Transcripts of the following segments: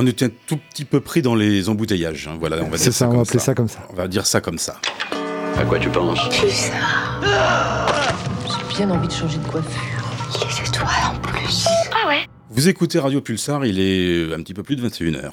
On était un tout petit peu pris dans les embouteillages. Hein. Voilà, on va C'est dire ça, on va appeler ça comme ça. On va dire ça comme ça. À quoi tu penses? Pulsar. J'ai bien envie de changer de coiffure. Il est étoile en plus. Ah ouais? Vous écoutez Radio Pulsar, il est un petit peu plus de 21h.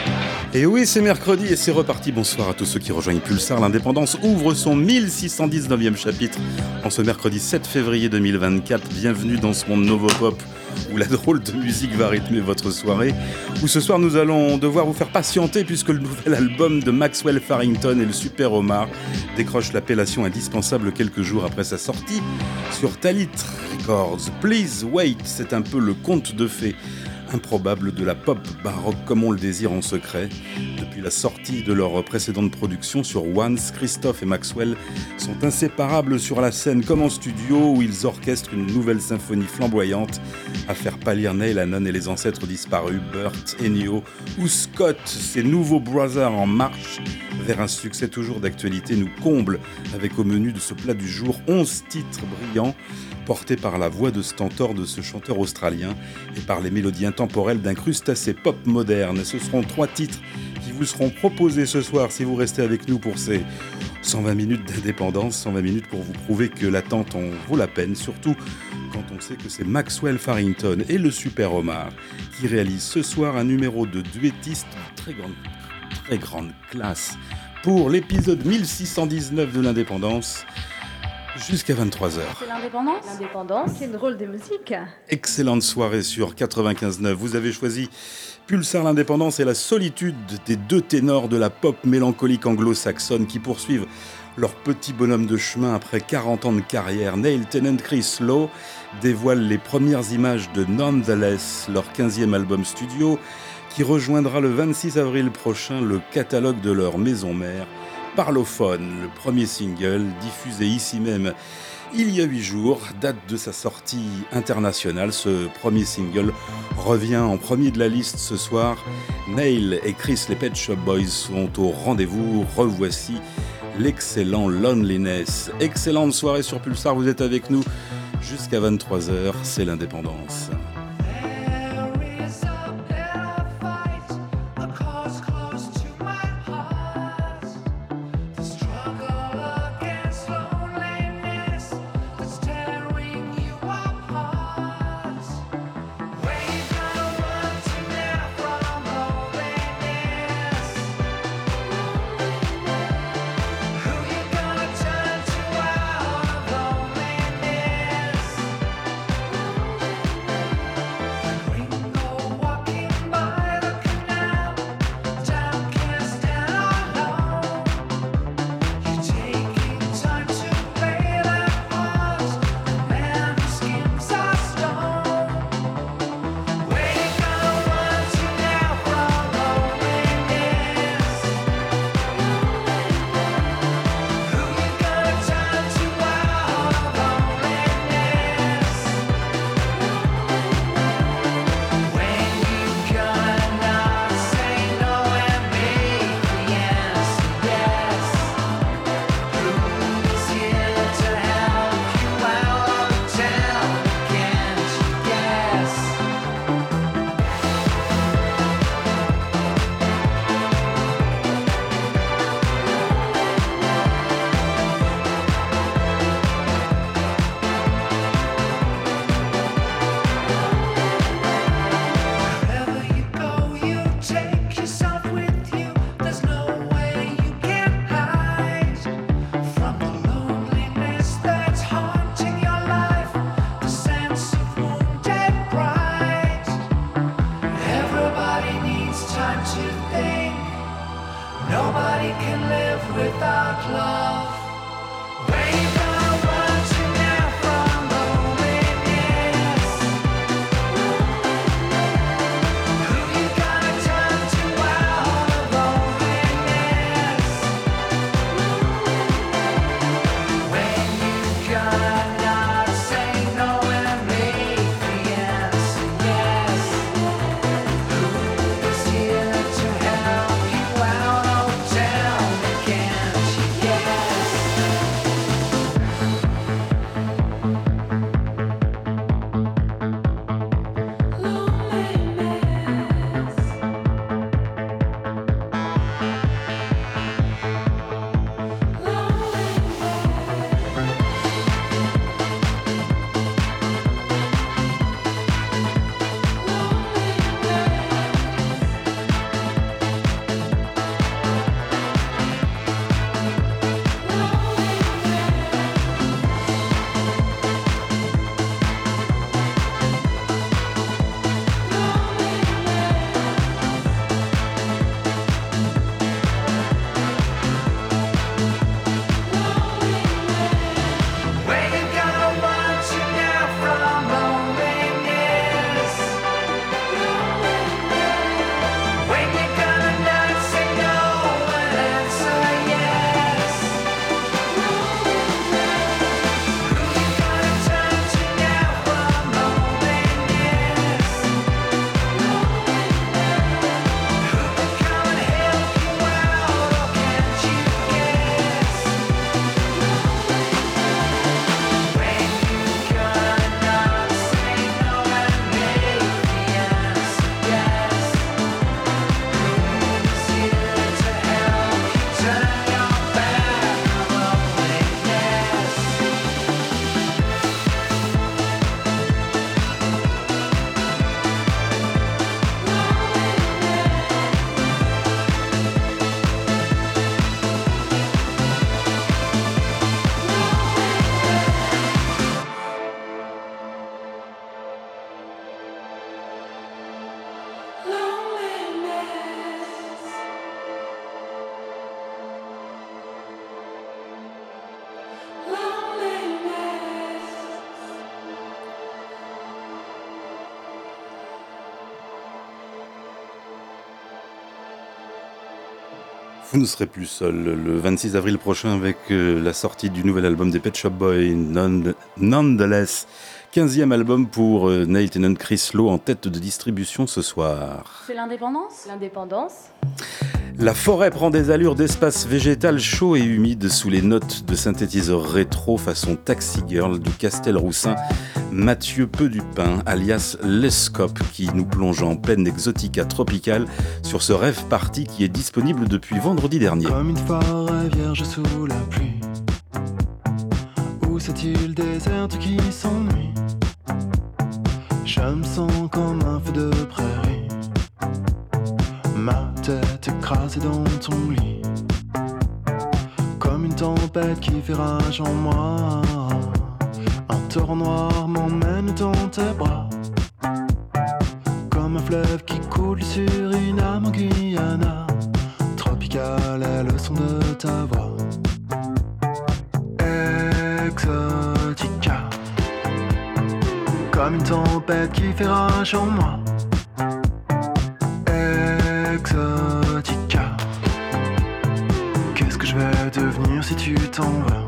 Et oui, c'est mercredi et c'est reparti. Bonsoir à tous ceux qui rejoignent Pulsar. L'indépendance ouvre son 1619e chapitre en ce mercredi 7 février 2024. Bienvenue dans ce monde Novopop où la drôle de musique va rythmer votre soirée. Où ce soir nous allons devoir vous faire patienter puisque le nouvel album de Maxwell Farrington et le Super Omar décroche l'appellation indispensable quelques jours après sa sortie sur Talit Records. Please wait, c'est un peu le conte de fées improbable de la pop baroque comme on le désire en secret. Depuis la sortie de leur précédente production sur Once, Christophe et Maxwell sont inséparables sur la scène comme en studio où ils orchestrent une nouvelle symphonie flamboyante à faire pâlir Neil Hannon et les ancêtres disparus, Burt, Ennio ou Scott, ces nouveaux brothers en marche vers un succès toujours d'actualité nous comble avec au menu de ce plat du jour 11 titres brillants portés par la voix de stentor de ce chanteur australien et par les mélodies intemporelles d'un crustacé pop moderne. Ce seront trois titres qui vous seront proposés ce soir si vous restez avec nous pour ces 120 minutes d'indépendance, 120 minutes pour vous prouver que l'attente en vaut la peine, surtout quand on sait que c'est Maxwell Farrington et le Super Omar qui réalisent ce soir un numéro de duettiste de très grande, très grande classe pour l'épisode 1619 de l'indépendance jusqu'à 23h. C'est l'indépendance L'indépendance. C'est drôle de musique. Excellente soirée sur 95.9. Vous avez choisi Pulsar l'indépendance et la solitude des deux ténors de la pop mélancolique anglo-saxonne qui poursuivent leur petit bonhomme de chemin après 40 ans de carrière. Neil Tennant Chris Lowe dévoilent les premières images de Nonetheless, leur 15e album studio, qui rejoindra le 26 avril prochain le catalogue de leur maison mère, Parlophone, le premier single diffusé ici même il y a huit jours, date de sa sortie internationale. Ce premier single revient en premier de la liste ce soir. Neil et Chris, les Pet Shop Boys, sont au rendez-vous. Revoici l'excellent Loneliness. Excellente soirée sur Pulsar, vous êtes avec nous jusqu'à 23h, c'est l'indépendance. Vous ne serez plus seul le 26 avril prochain avec euh, la sortie du nouvel album des Pet Shop Boys, Nonetheless. 15e album pour euh, Neil Tennant Chris Lowe en tête de distribution ce soir. C'est l'indépendance? L'indépendance La forêt prend des allures d'espace végétal chaud et humide sous les notes de synthétiseur rétro façon Taxi Girl du Castel-Roussin. Mathieu Pedupin, alias Lescope, qui nous plonge en pleine exotica tropicale sur ce rêve parti qui est disponible depuis vendredi dernier. Comme une forêt vierge sous la pluie. Où cette île déserte qui s'ennuie? Je me sens comme un feu de prairie. Ma tête écrasée dans ton lit. Comme une tempête qui fait rage en moi torrent noir m'emmène dans tes bras. Comme un fleuve qui coule sur une âme en Guyana. Tropical est le son de ta voix. Exotica. Comme une tempête qui fait rage en moi. Exotica. Qu'est-ce que je vais devenir si tu t'en vas?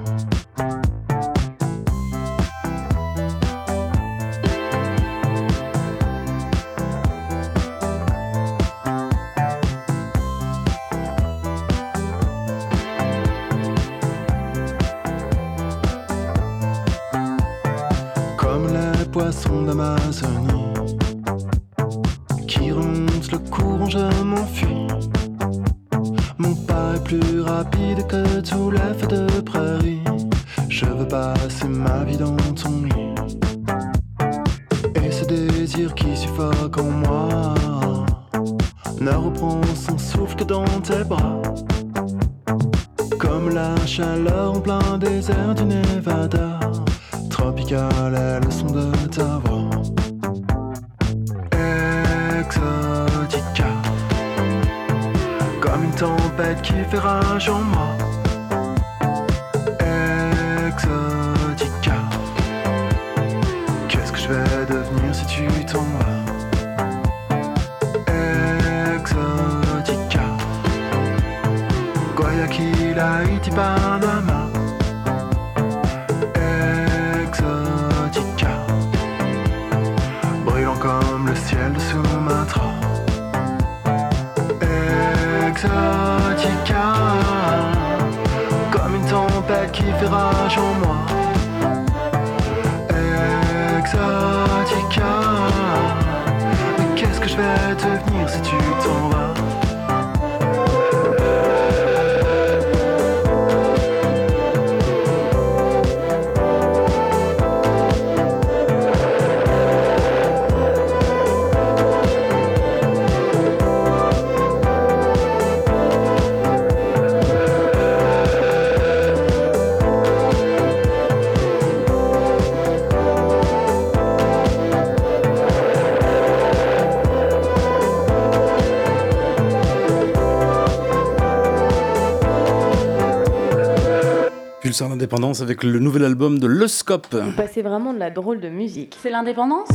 Pulsar l'indépendance avec le nouvel album de Le Scope. Vous passez vraiment de la drôle de musique. C'est l'indépendance?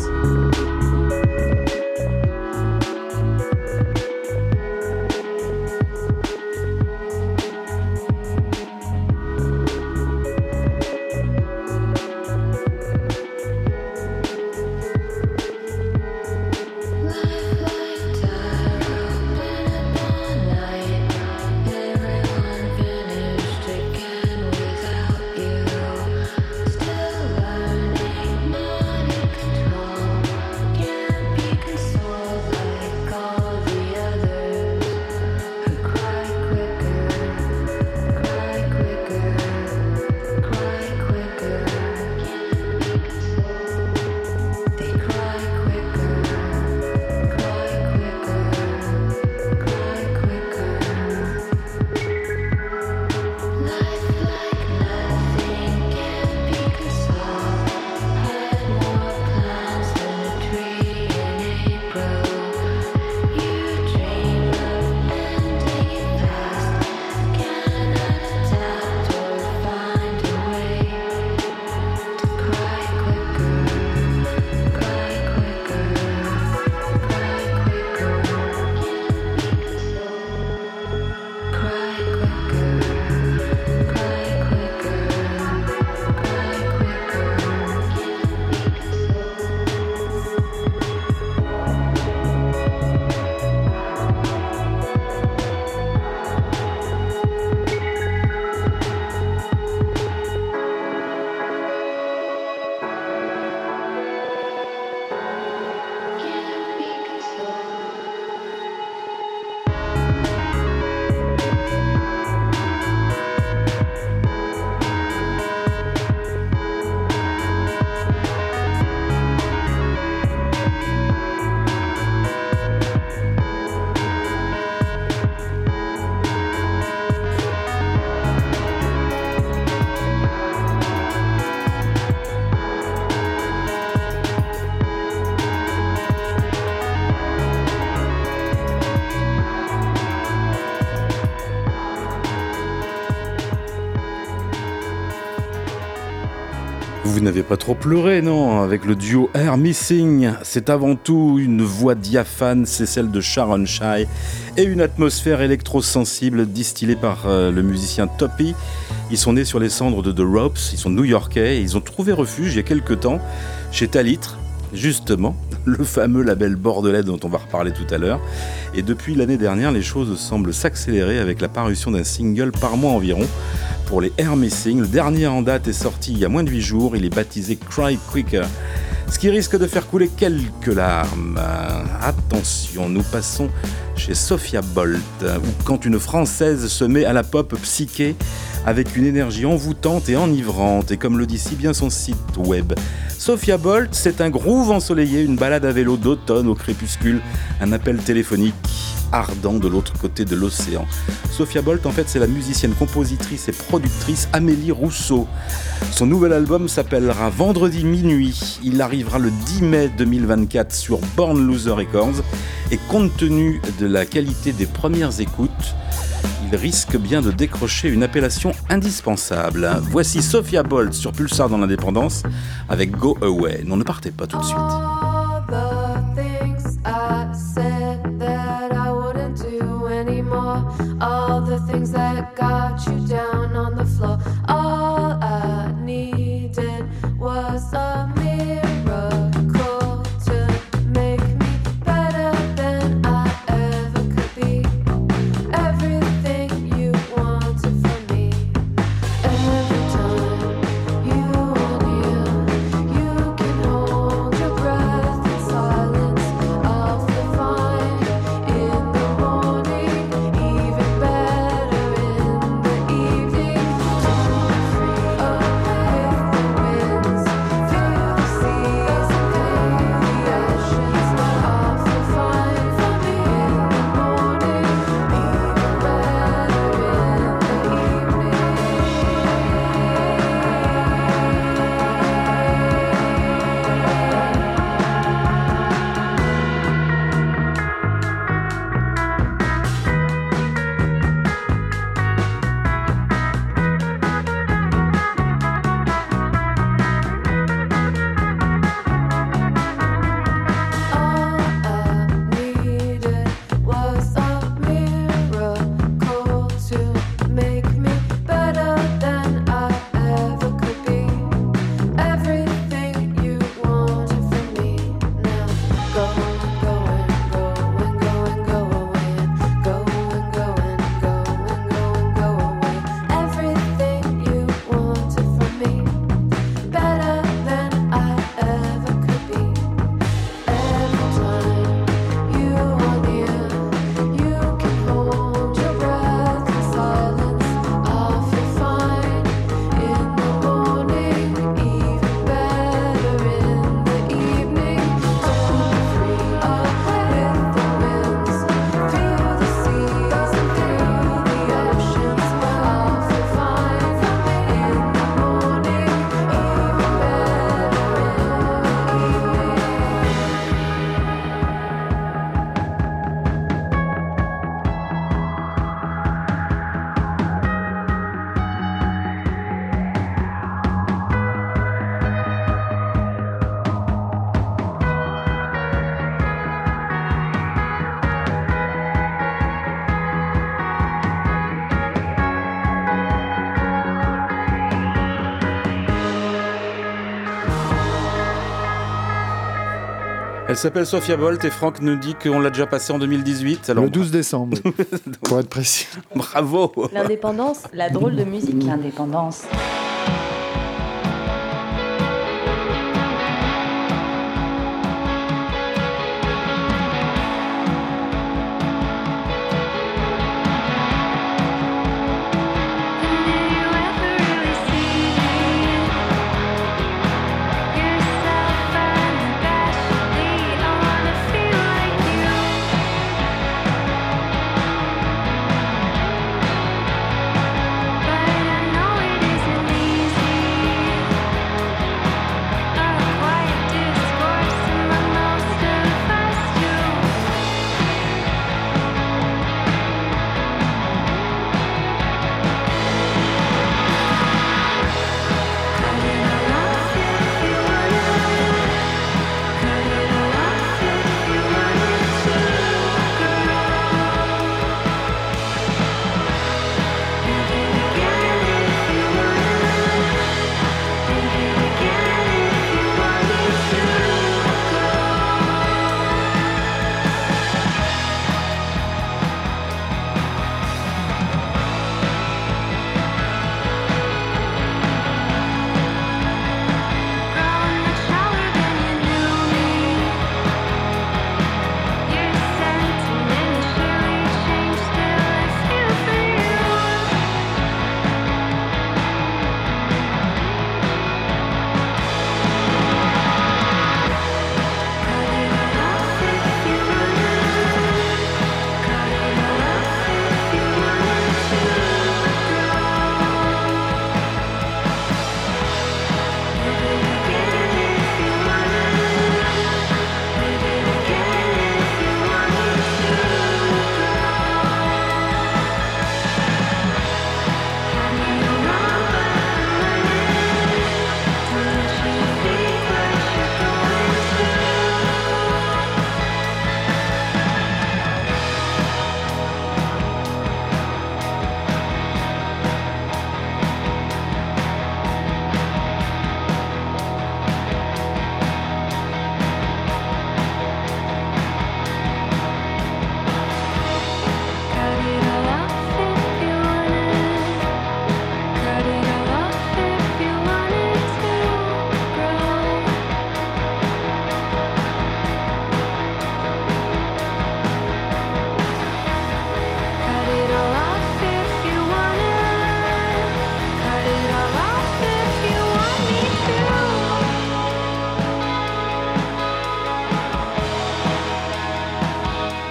Vous n'avez pas trop pleuré, non Avec le duo Air Missing, c'est avant tout une voix diaphane, c'est celle de Sharon Shai, et une atmosphère électro-sensible distillée par euh, le musicien Toppy. Ils sont nés sur les cendres de The Ropes, ils sont new-yorkais, ils ont trouvé refuge il y a quelques temps chez Talitre, justement, le fameux label bordelais dont on va reparler tout à l'heure. Et depuis l'année dernière, les choses semblent s'accélérer avec la parution d'un single par mois environ pour les Air Missing. Le dernier en date est sorti il y a moins de 8 jours. Il est baptisé Cry Quicker. Ce qui risque de faire couler quelques larmes. Attention, nous passons chez Sophia Bolt, où quand une Française se met à la pop psyché avec une énergie envoûtante et enivrante, et comme le dit si bien son site web, Sophia Bolt, c'est un groove ensoleillé, une balade à vélo d'automne au crépuscule, un appel téléphonique ardent de l'autre côté de l'océan. Sophia Bolt, en fait, c'est la musicienne, compositrice et productrice Amélie Rousseau. Son nouvel album s'appellera Vendredi minuit. Il arrivera le 10 mai 2024 sur Born Loser Records. Et compte tenu de la qualité des premières écoutes, il risque bien de décrocher une appellation indispensable. Voici Sophia Bolt sur Pulsar dans l'indépendance avec Go Away. Non, ne partez pas tout de suite. S'appelle Sophia Bolt et Franck nous dit qu'on l'a déjà passé en 2018. Alors... Le 12 décembre, pour être précis. Bravo L'indépendance, la drôle de musique. L'indépendance.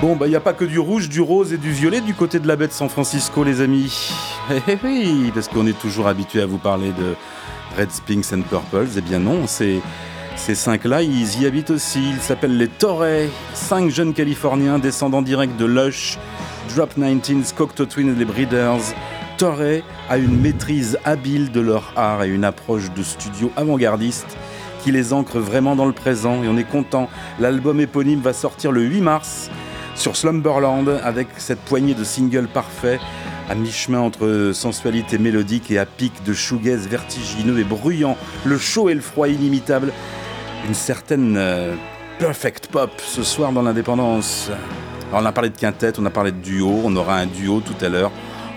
Bon, bah, il n'y a pas que du rouge, du rose et du violet du côté de la baie de San Francisco, les amis. Eh, eh, oui, parce qu'on est toujours habitué à vous parler de Reds, Pinks and Purples. Eh bien non, c'est... Ces cinq-là, ils y habitent aussi. Ils s'appellent les Torres, cinq jeunes Californiens descendants directs de Lush, Drop 19, Cocteau Twin et les Breeders. Torre a une maîtrise habile de leur art et une approche de studio avant-gardiste qui les ancre vraiment dans le présent et on est content. L'album éponyme va sortir le 8 mars sur Slumberland avec cette poignée de singles parfaits à mi-chemin entre sensualité mélodique et à pic de shoegaze vertigineux et bruyant, le chaud et le froid inimitable, une certaine euh, perfect pop ce soir dans l'indépendance. On a parlé de quintet, on a parlé de duo, on aura un duo tout à l'heure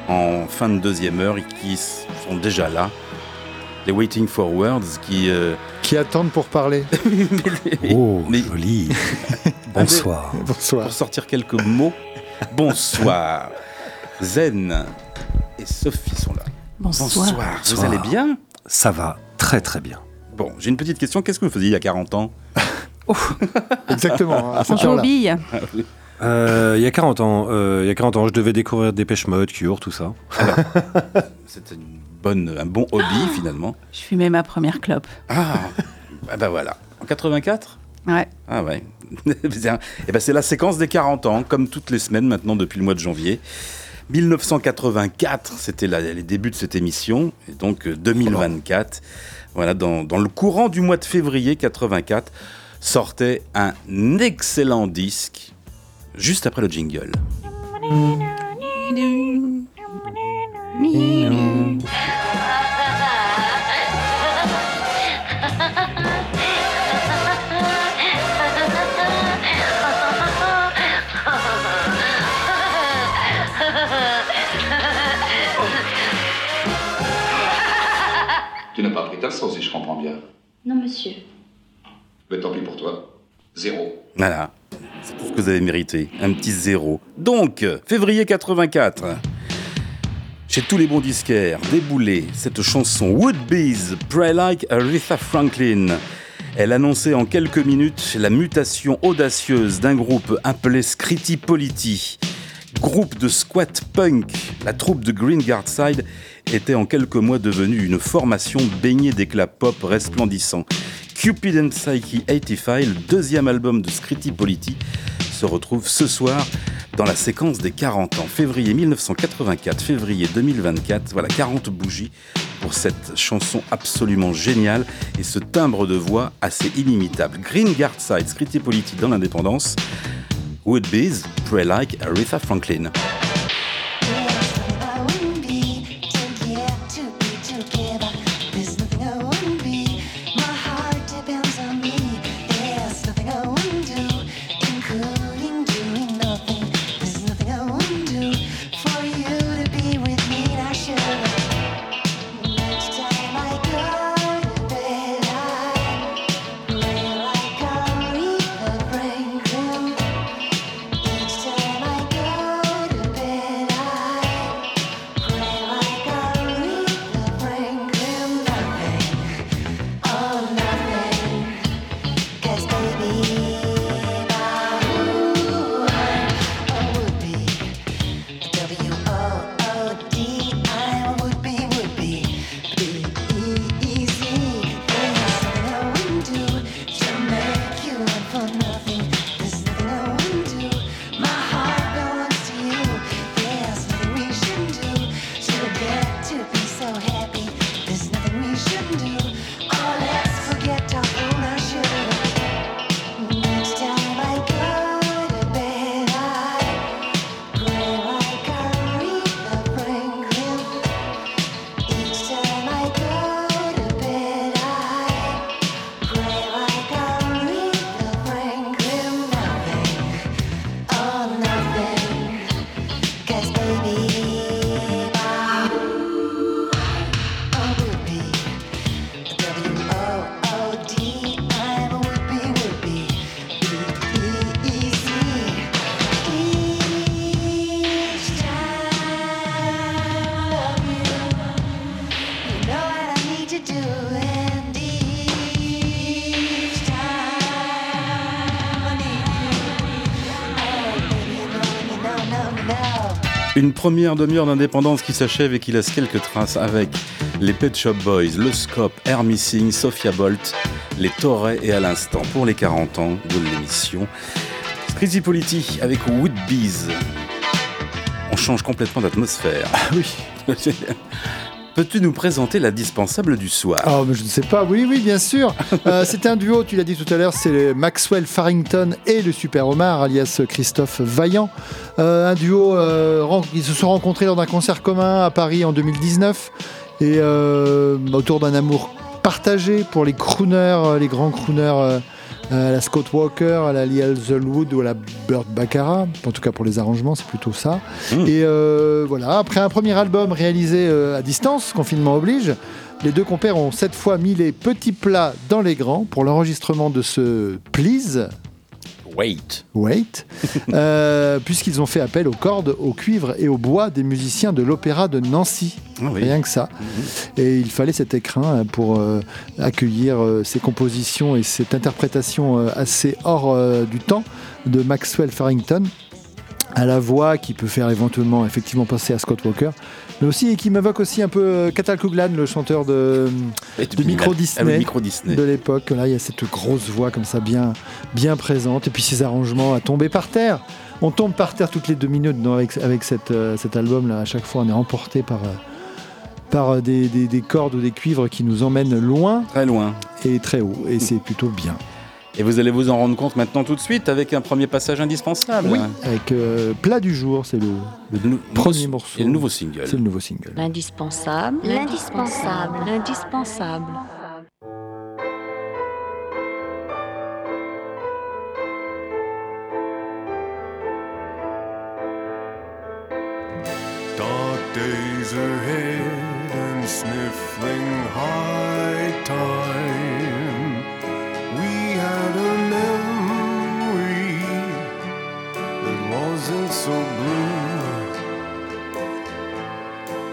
en fin de deuxième heure et qui sont déjà là. Les Waiting for Words qui... euh, Qui attendent pour parler. Oh, Mais- joli. Bonsoir. Bonsoir. pour sortir quelques mots. Bonsoir. Zen et Sophie sont là. Bonsoir. Vous Bonsoir. allez bien? Ça va très très bien. Bon, j'ai une petite question. Qu'est-ce que vous faisiez il y a 40 ans? Exactement. à cette On Euh, il y a 40 ans, euh, il y a 40 ans, je devais découvrir Dépêche Mode, Cure, tout ça. C'était une bonne, un bon hobby finalement. Je fumais ma première clope. Ah, ah bah voilà. En 84 Ouais. Ah ouais. Bien. Eh ben c'est la séquence des 40 ans, comme toutes les semaines maintenant depuis le mois de janvier. 1984, c'était les débuts de cette émission, et donc euh, 2024. Voilà, dans, dans le courant du mois de février 84, sortait un excellent disque, juste après le jingle. Tu n'as pas pris ta sauce, si je comprends bien. Non, monsieur. Mais tant pis pour toi. Zéro. Voilà, c'est tout ce que vous avez mérité, un petit zéro. Donc, février 84. Chez tous les bons disquaires, déboulée cette chanson Would Bees, Pray Like Aretha Franklin. Elle annonçait en quelques minutes la mutation audacieuse d'un groupe appelé Scritti Politti. Groupe de squat punk, la troupe de Green Guard Side était en quelques mois devenue une formation baignée d'éclats pop resplendissants. Cupid and Psyche 85, le deuxième album de Scritti Politti, se retrouve ce soir dans la séquence des 40 ans. Février 1984, février 2024, voilà 40 bougies pour cette chanson absolument géniale et ce timbre de voix assez inimitable. Green Guard Side, Scritti Politti dans l'indépendance, Would Bees, Pray Like Aretha Franklin. Une première demi-heure d'indépendance qui s'achève et qui laisse quelques traces avec les Pet Shop Boys, le Scope, Air Missing, Sophia Bolt, les Torres et à l'instant pour les 40 ans de l'émission. Crazy Polity avec Woodbees. On change complètement d'atmosphère. Ah oui. Peux-tu nous présenter la dispensable du soir? Oh, mais je ne sais pas. Oui, oui, bien sûr. Euh, c'est un duo, tu l'as dit tout à l'heure, c'est Maxwell Farrington et le Super Omar, alias Christophe Vaillant. Euh, un duo, euh, ils se sont rencontrés lors d'un concert commun à Paris en 2019 et autour d'un amour partagé pour les crooners, les grands crooners à la Scott Walker, à la Lee Hazelwood ou à la Burt Baccarat. En tout cas pour les arrangements, c'est plutôt ça. Mmh. Et euh, voilà, après un premier album réalisé euh, à distance, confinement oblige, les deux compères ont cette fois mis les petits plats dans les grands pour l'enregistrement de ce Please. Wait. Wait, euh, puisqu'ils ont fait appel aux cordes, au cuivre et au bois des musiciens de l'opéra de Nancy. Ah oui. Rien que ça. Et il fallait cet écrin pour euh, accueillir euh, ces compositions et cette interprétation euh, assez hors euh, du temps de Maxwell Farrington à la voix qui peut faire éventuellement effectivement passer à Scott Walker, mais aussi et qui m'évoque aussi un peu euh, Catal Couglan, le chanteur de, de Micro Ah Disney, Micro Disney. de l'époque. Là, il y a cette grosse voix comme ça, bien, bien présente, et puis ces arrangements à tomber par terre. On tombe par terre toutes les deux minutes avec, avec cette, euh, cet album-là. À chaque fois, on est emporté par, euh, par des, des- des cordes ou des cuivres qui nous emmènent loin Très loin. et très haut, et c'est plutôt bien. Et vous allez vous en rendre compte maintenant tout de suite avec un premier passage indispensable. Oui, avec euh, Plat du jour, c'est le, premier morceau. Et le nouveau single. C'est le nouveau single. L'indispensable. L'indispensable. L'indispensable. Dark days ahead and sniffling high so blue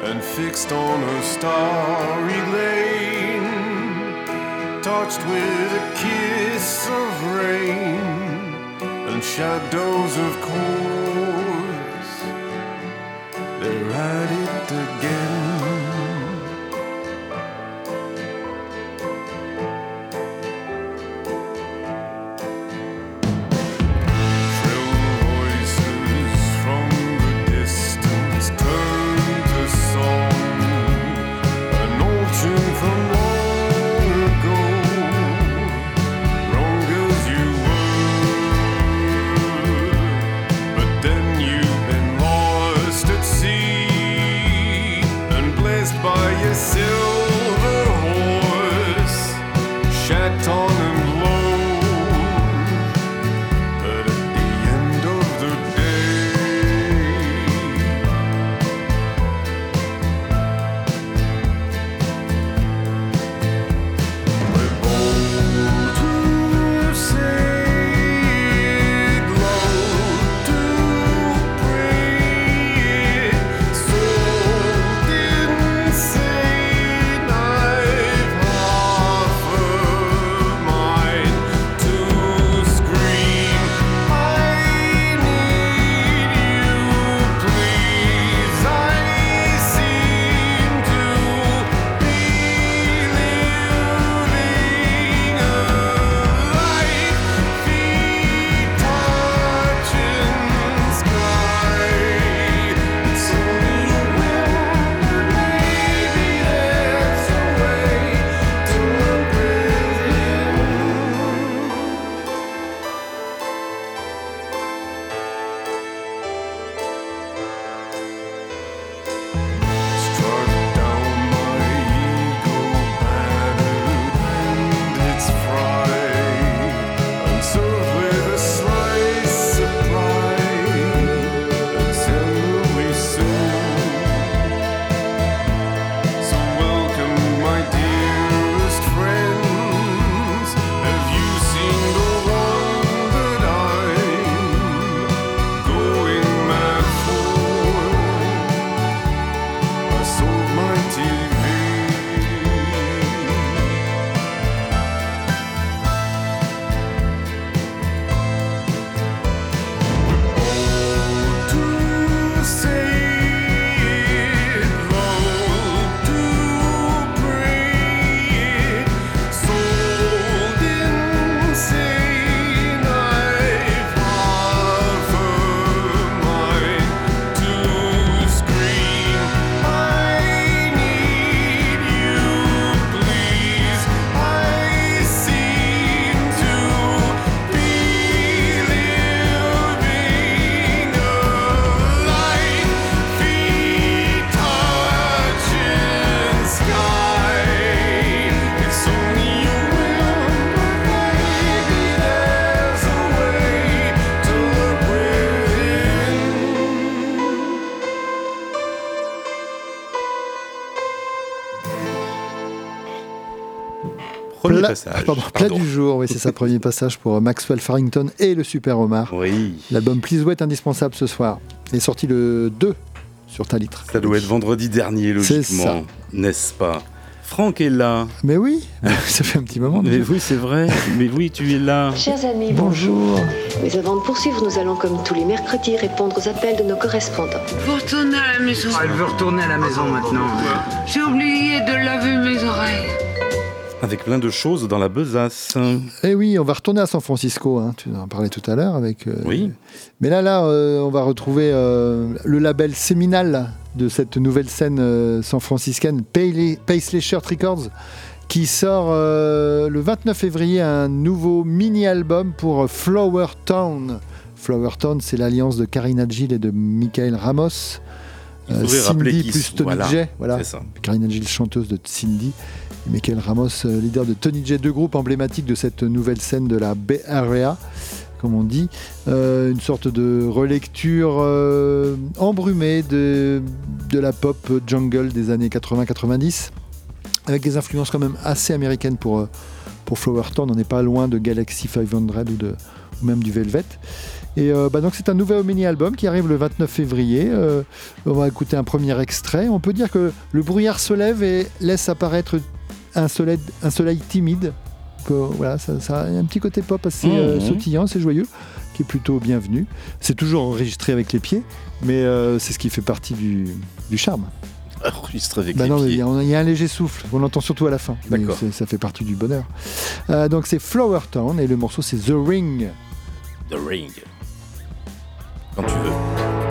and fixed on a starry lane, touched with a kiss of rain and shadows of course they're at it again. Passage. pardon, plat du jour, oui, c'est ça, premier passage pour Maxwell Farrington et le Super Omar. Oui. L'album Please Wait indispensable ce soir. Il est sorti le 2 sur ta litre. Ça doit être vendredi dernier, logiquement, n'est-ce pas? Franck est là. Mais oui, ça fait un petit moment. Mais oui, c'est vrai. Mais oui, tu es là. Chers amis, Bonjour. Mais avant de poursuivre, nous allons, comme tous les mercredis, répondre aux appels de nos correspondants. Vous retournez à la maison. Elle veut retourner à la maison maintenant. J'ai oublié de laver mes oreilles. Avec plein de choses dans la besace. Eh oui, on va retourner à San Francisco. hein, tu en parlais tout à l'heure avec. euh, Oui. Mais là, là, euh, on va retrouver euh, le label séminal de cette nouvelle scène san-franciscaine, Paisley, Shirt Records, qui sort le 29 février un nouveau mini-album pour Flower Town. Flower Town, c'est l'alliance de Karina Gill et de Michael Ramos. Il rappeler Cindy plus Tony voilà, J. Voilà. Karina chanteuse de Cindy. Et Michael Ramos, euh, leader de Tony J, deux groupes emblématiques de cette nouvelle scène de la Bay Area, comme on dit. Euh, une sorte de relecture euh, embrumée de, de la pop jungle des années 80-90, avec des influences quand même assez américaines pour, euh, pour Flower Town. On n'est pas loin de Galaxy 500 ou, de, ou même du Velvet. Et euh, bah donc c'est un nouvel mini-album qui arrive le 29 février. Euh, on va écouter un premier extrait. On peut dire que le brouillard se lève et laisse apparaître un soleil, un soleil timide. Que, voilà, ça, ça a un petit côté pop assez Mhm. sautillant, assez joyeux, qui est plutôt bienvenu. C'est toujours enregistré avec les pieds, mais c'est ce qui fait partie du, du charme. Enregistré avec Bah les non, mais il y, a- il y a un léger souffle, on l'entend surtout à la fin. mais Ça fait partie du bonheur. Euh, donc c'est Flower Town et le morceau c'est The Ring. The Ring. Quand tu veux.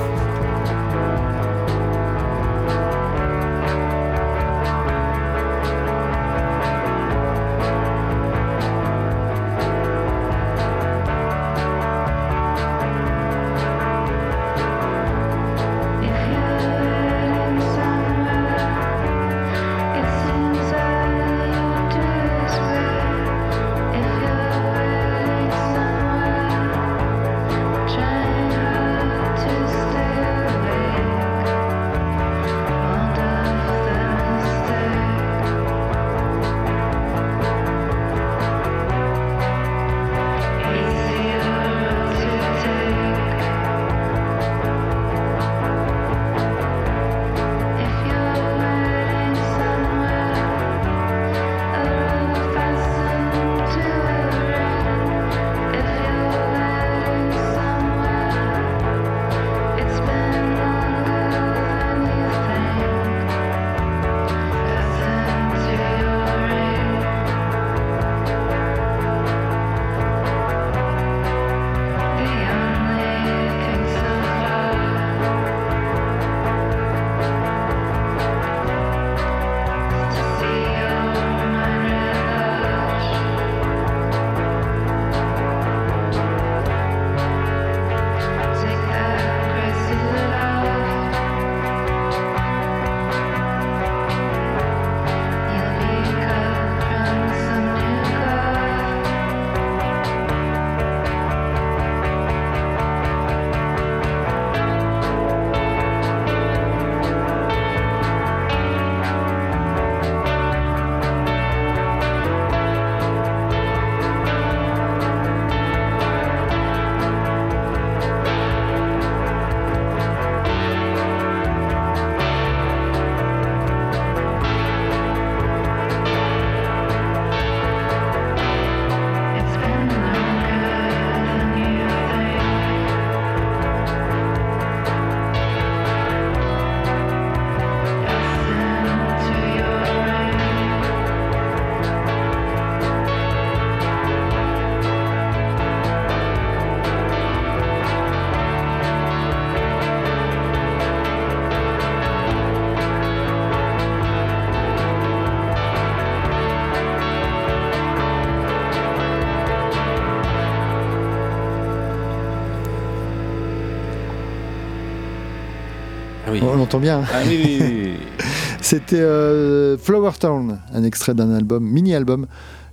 Oui. On l'entend bien. Ah oui, oui, oui, oui. C'était euh, Flower Town, un extrait d'un album, mini-album,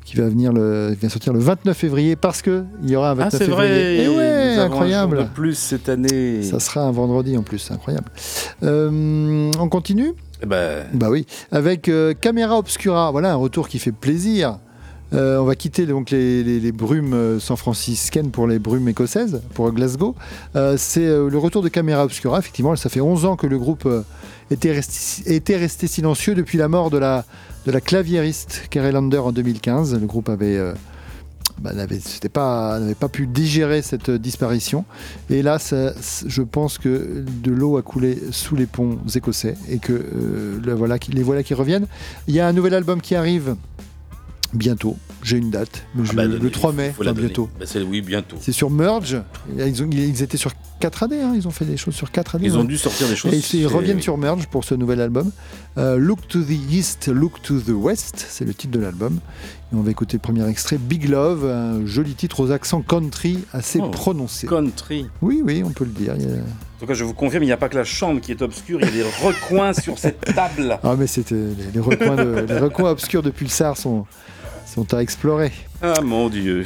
qui va venir le, qui sortir le 29 février parce que il y aura un 29 Ah, c'est vrai. février. Et nous ouais, un incroyable. de plus cette année. Ça sera un vendredi en plus, incroyable. Euh, on continue? Eh ben, Bah oui, avec euh, Camera Obscura, voilà un retour qui fait plaisir. Euh, on va quitter donc les, brumes euh, san-franciscaines pour les brumes écossaises, pour Glasgow. Euh, c'est le retour de Camera Obscura. Effectivement, ça fait 11 ans que le groupe était, resté, silencieux depuis la mort de la, claviériste Carrie Lander en 2015. Le groupe avait... bah, n'avait pas, pu digérer cette disparition. Et là, je pense que de l'eau a coulé sous les ponts écossais et que voilà les voilà qui reviennent. Il y a un nouvel album qui arrive bientôt. J'ai une date, le, Ah bah, le donnez- 3 mai, enfin, bientôt. Bah, c'est- oui, bientôt. C'est sur Merge. Ils, ont- ils étaient sur 4 années, hein, ils ont fait des choses sur 4 années. Ils ont ouais. dû sortir des choses. Et ils, reviennent oui. sur Merge pour ce nouvel album. Euh, look to the East, Look to the West, c'est le titre de l'album. Et on va écouter le premier extrait, Big Love, un joli titre aux accents country assez Oh, prononcés. Country. Oui, oui, on peut le dire. il y a- En tout cas, je vous confirme, il n'y a pas que la chambre qui est obscure, il y a des recoins sur cette table. Ah, mais c'était les, les recoins, de- les recoins obscurs de Pulsar sont, sont à explorer. Ah mon dieu.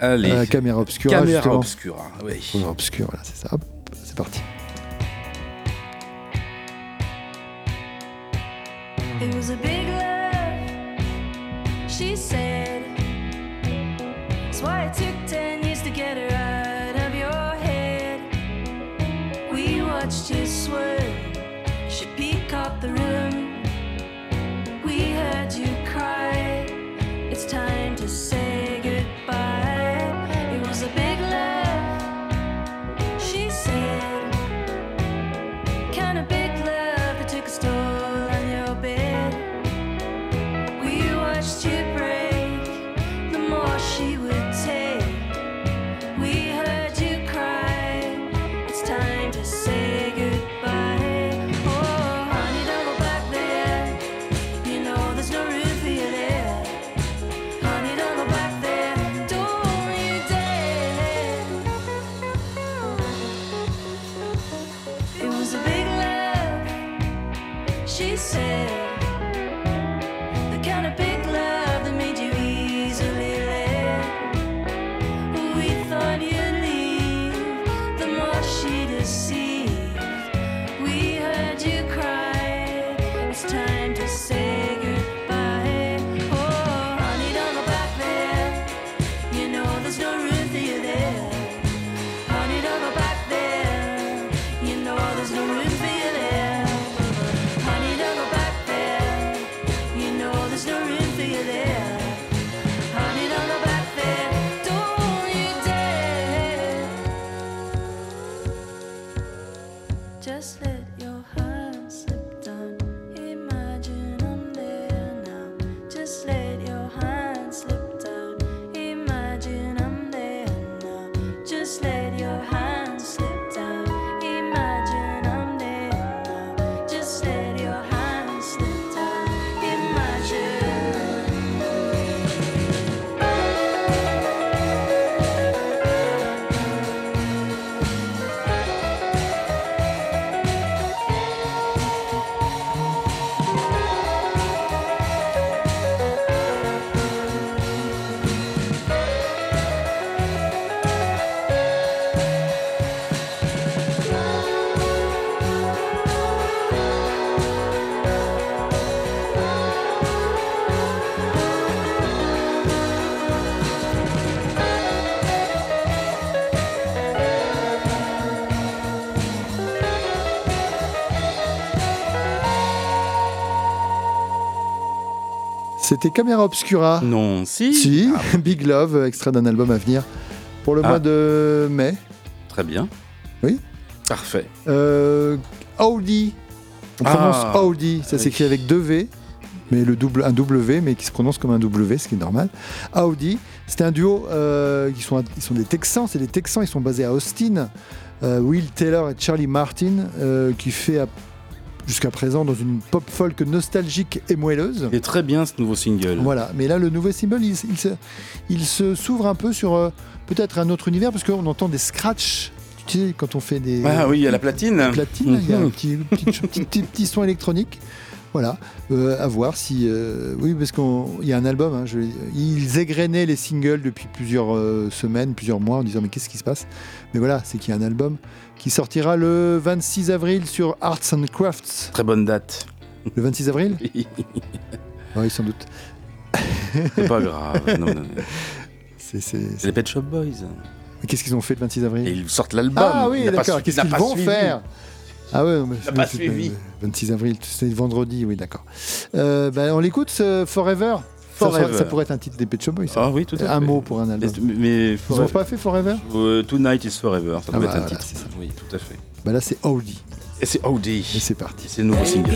Allez. Euh, caméra obscura. Caméra justement. obscura, oui. Caméra obscura, voilà, c'est ça. Hop, c'est parti. It was a big love, she said. That's why it took ten years to get her out of your head. We watched you swerve, she peacocked the room. We heard you cry. It's time to say sled C'était Camera Obscura. Non, si. Si, Big Love, extrait d'un album à venir pour le Ah. mois de mai. Très bien. Oui. Parfait. Euh, Audi. On Ah. prononce Audi. Ça s'écrit avec deux V, mais le double, un W, mais qui se prononce comme un W, ce qui est normal. Audi. C'était un duo euh, qui sont, ils sont des Texans. C'est des Texans. Ils sont basés à Austin. Euh, Will Taylor et Charlie Martin, euh, qui fait à- jusqu'à présent dans une pop folk nostalgique et moelleuse. Est très bien ce nouveau single. Voilà, mais là le nouveau symbole, il, il se, il se s'ouvre un peu sur euh, peut-être un autre univers parce qu'on entend des scratchs. Tu sais, quand on fait des Ah oui, il y a la platine. des platines, il y a un Mhm. petit, petit, petit, petit- petit son électronique. Voilà, euh, à voir si. euh, oui, parce qu'il y a un album. hein, je- ils égrenaient les singles depuis plusieurs euh, semaines, plusieurs mois en disant mais qu'est-ce qui se passe? Mais voilà, c'est qu'il y a un album qui sortira le 26 avril sur Arts and Crafts. Très bonne date. Le 26 avril Oui, sans doute. C'est pas grave. non, non. C'est c'est- C'est les Pet Shop Boys. Mais Qu'est-ce qu'ils ont fait le 26 avril? Et ils sortent l'album. Ah oui, d'accord. su- Qu'est-ce qu'ils vont suivi. faire? Ah ouais, mais n'a pas suivi. 26 avril, c'est vendredi, oui, d'accord. Euh, bah, on l'écoute, ce Forever? Ça, Forever. ça pourrait être un titre des Pet Shop Boys. ça. Ah oui, tout à fait. Un mot pour un album. Mais, mais Ils n'ont pas fait Forever? Euh, Tonight is Forever, ça Ah bah être un voilà, titre. c'est ça. Oui, tout à fait. Bah là, c'est Audi. Et c'est OD. Et c'est parti. C'est le nouveau single.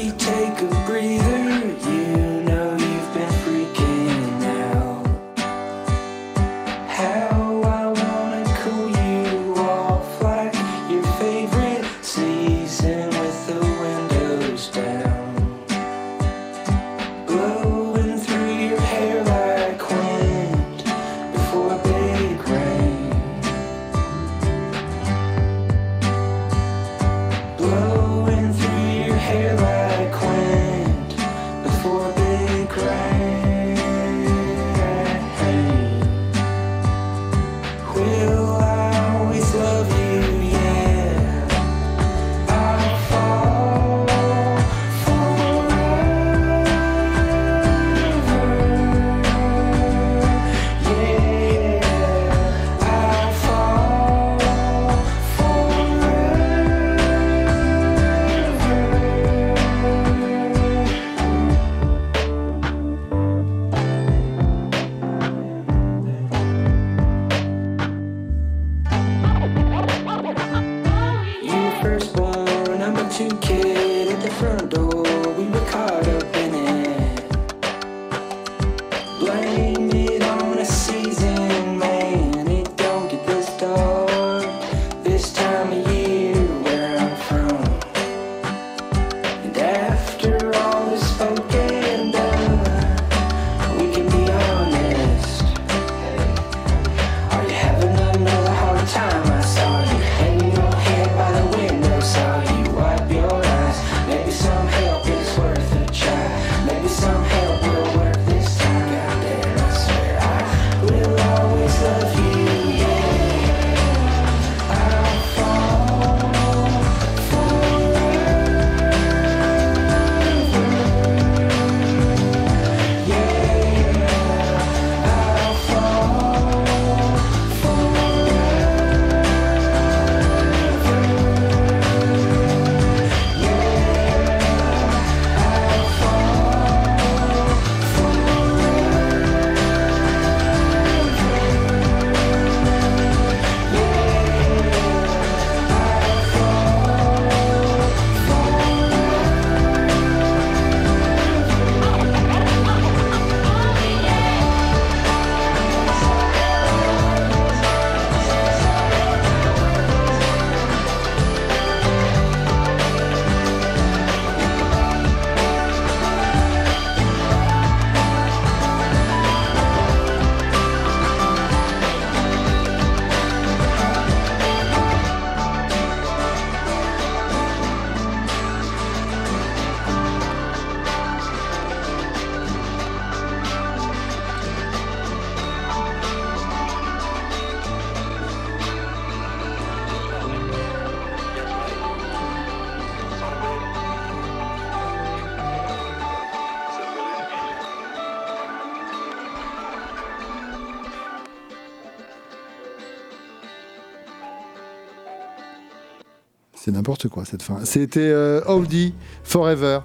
N'importe quoi cette fin. C'était euh, Audi Forever.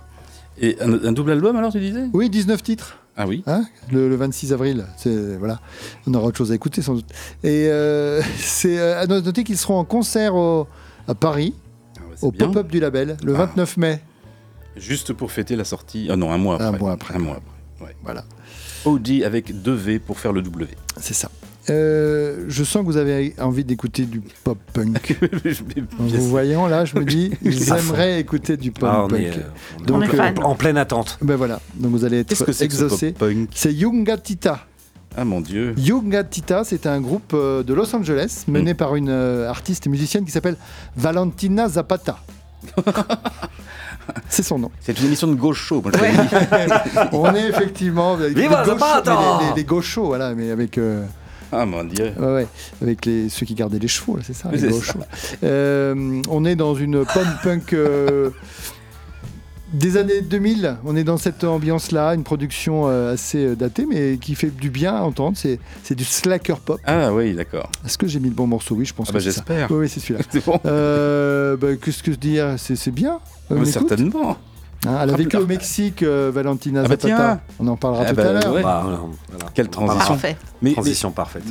Et un, un double album alors, tu disais? Oui, 19 titres. Ah oui Hein? Le, le 26 avril, voilà, on aura autre chose à écouter sans doute. Et euh, c'est euh, à noter qu'ils seront en concert au- à Paris, au bien. pop-up du label, le 29 mai. Juste pour fêter la sortie. Ah non, un mois après. Un mois après. Un mois après. ouais. Voilà, OD avec deux V pour faire le W. c'est ça. Euh, je sens que vous avez envie d'écouter du pop punk. En vous voyant là, je me dis, ils aimeraient écouter du pop Ah, on punk. est, euh, on est Donc, en, euh, pleine- en pleine attente. Ben voilà, donc vous allez être que c'est ce exaucé. Yungatita. Ah mon dieu. Yungatita, c'est un groupe euh, de Los Angeles mené par une artiste et musicienne qui s'appelle Valentina Zapata. c'est son nom. C'est une émission de gauche show. moi. On est effectivement Viva les gauchos, Zapata mais les, les- les gauchos, voilà, mais avec euh, Ah mon dieu. ouais, ouais, avec les ceux qui gardaient les chevaux, c'est ça, les c'est gauchos. Euh, on est dans une pop punk euh, Des années 2000, on est dans cette ambiance-là, une production euh, assez euh, datée, mais qui fait du bien à entendre. C'est, c'est du slacker pop. Ah oui, d'accord. Est-ce que j'ai mis le bon morceau? Oui, je pense Ah que bah, c'est ça. j'espère. Oui, c'est celui-là. C'est bon. Bah, qu'est-ce que je dire c'est, c'est bien. Certainement. Hein, elle a vécu Rappel- au Mexique, euh, Valentina Ah bah Zapata. tiens. On en parlera Ah tout bah, à l'heure. ouais. Bah, voilà. Quelle transition. Parfait. Mais, Transition parfaite.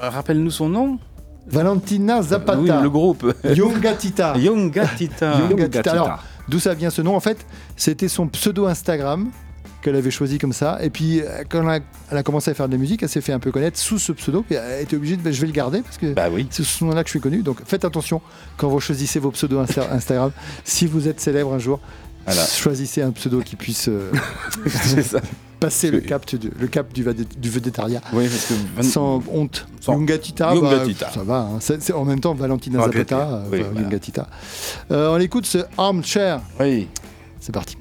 rappelle-nous son nom. Valentina Zapata. Oui, le groupe. Young Gatita. Young Gatita. Young Gatita. Gatita. Alors, d'où ça vient ce nom? En fait, c'était son pseudo Instagram qu'elle avait choisi comme ça. Et puis, euh, quand elle a, elle a commencé à faire de la musique, elle s'est fait un peu connaître sous ce pseudo. Puis elle a été obligée de, bah, je vais le garder parce que Bah oui. c'est sous ce nom-là que je suis connu. Donc, faites attention quand vous choisissez vos pseudos Insta- Instagram. si vous êtes célèbre un jour, Voilà. choisissez un pseudo qui puisse euh, ça. passer le cap, du, le cap du, vadé- du végétariat. Oui, parce que Van- Sans honte. Sans- Young Gatita, Young bah, ça va. hein. En même temps Valentina. Zapata, euh, Oui, Young voilà. Gatita. Euh, on écoute ce Armchair. Oui. C'est parti.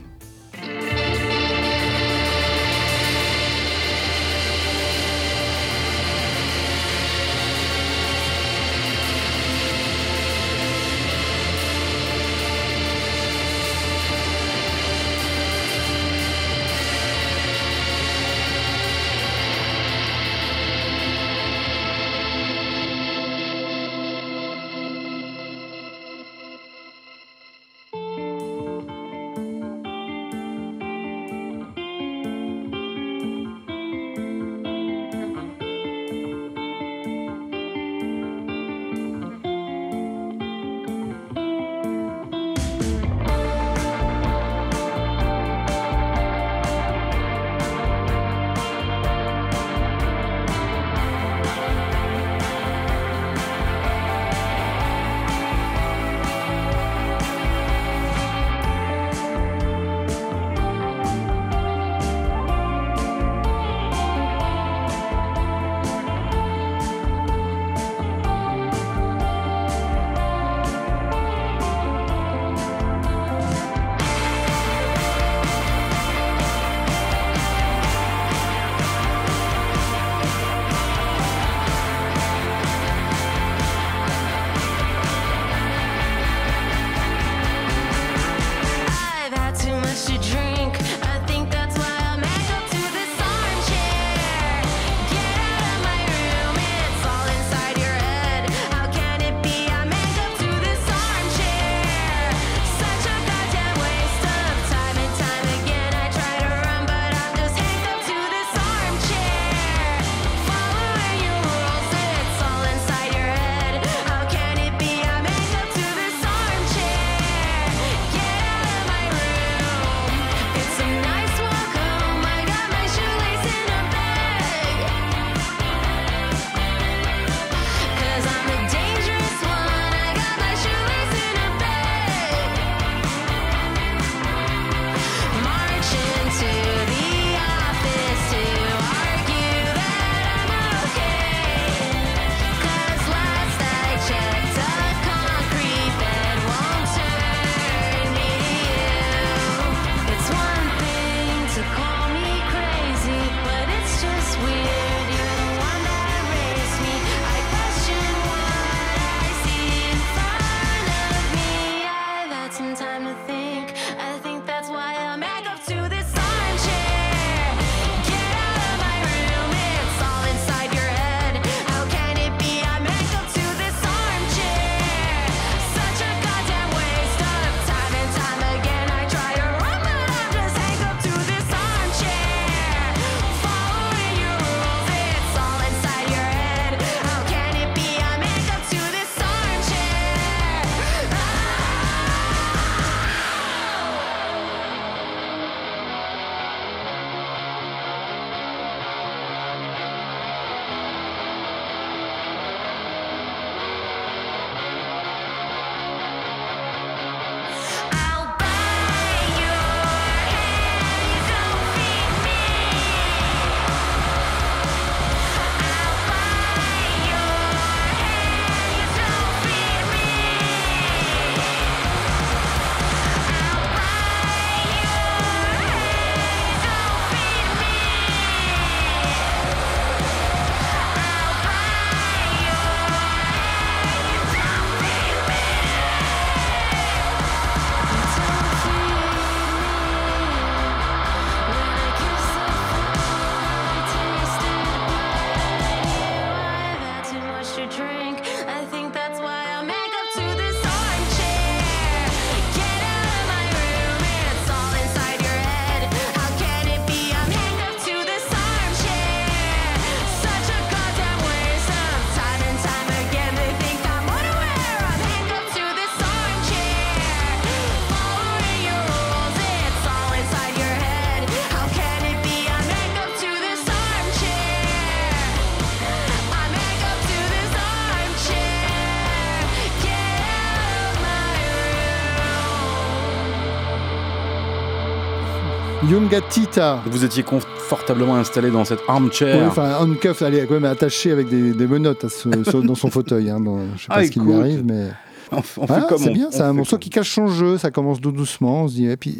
Vous étiez confortablement installé dans cette armchair. Oui, enfin, handcuff, elle est quand même attachée avec des, des menottes à ce- sur- dans son fauteuil. Hein, dans- je sais pas Ah, ce qui lui arrive, mais. On, on Ah, c'est bien, c'est un morceau comme- qui cache son jeu, ça commence tout doucement, on se dit, et puis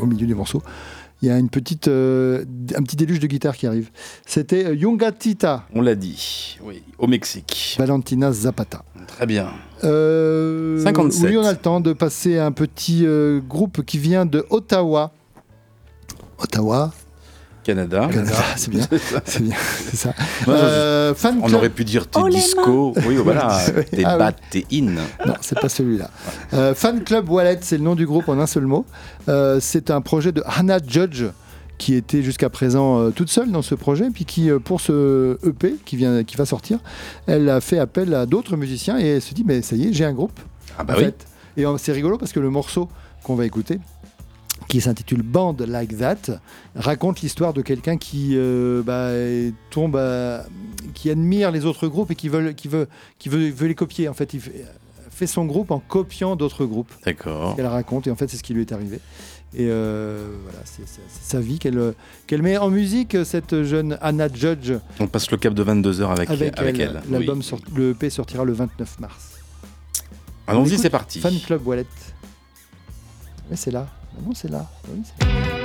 au milieu du morceau, il y a une petite, euh, un petit déluge de guitare qui arrive. C'était euh, Yungatita, On l'a dit, oui, au Mexique. Valentina Zapata. Très bien. Euh, 57. Oui, on a le temps de passer à un petit euh, groupe qui vient de Ottawa. Ottawa, Canada. Canada, c'est bien, c'est bien, c'est ça. Euh, fan On club- aurait pu dire tes Oh, disco. Oui, voilà, Oui, tes ah oui. bat, tes in. Non, c'est pas celui-là. Euh, Fan Club Wallet, c'est le nom du groupe en un seul mot. Euh, c'est un projet de Hannah Judge qui était jusqu'à présent euh, toute seule dans ce projet, puis qui, euh, pour ce EP qui, vient, qui va sortir, elle a fait appel à d'autres musiciens et elle se dit, mais ça y est, j'ai un groupe. Ah bah en oui. fait. Et c'est rigolo parce que le morceau qu'on va écouter, qui s'intitule Band Like That, raconte l'histoire de quelqu'un qui euh, bah, tombe, à- qui admire les autres groupes et qui veut, qui veut, qui veut, veut les copier. En fait, il fait, son groupe en copiant d'autres groupes. D'accord. Elle raconte et en fait, c'est ce qui lui est arrivé. Et euh, voilà, c'est sa vie qu'elle qu'elle met en musique, cette jeune Anna Judge. On passe le cap de 22h avec, Avec, avec elle. L'album oui. le EP sortira le 29 mars. On Allons-y, c'est parti. Fan Club Wallet. Mais c'est là. Non, c'est là. C'est là.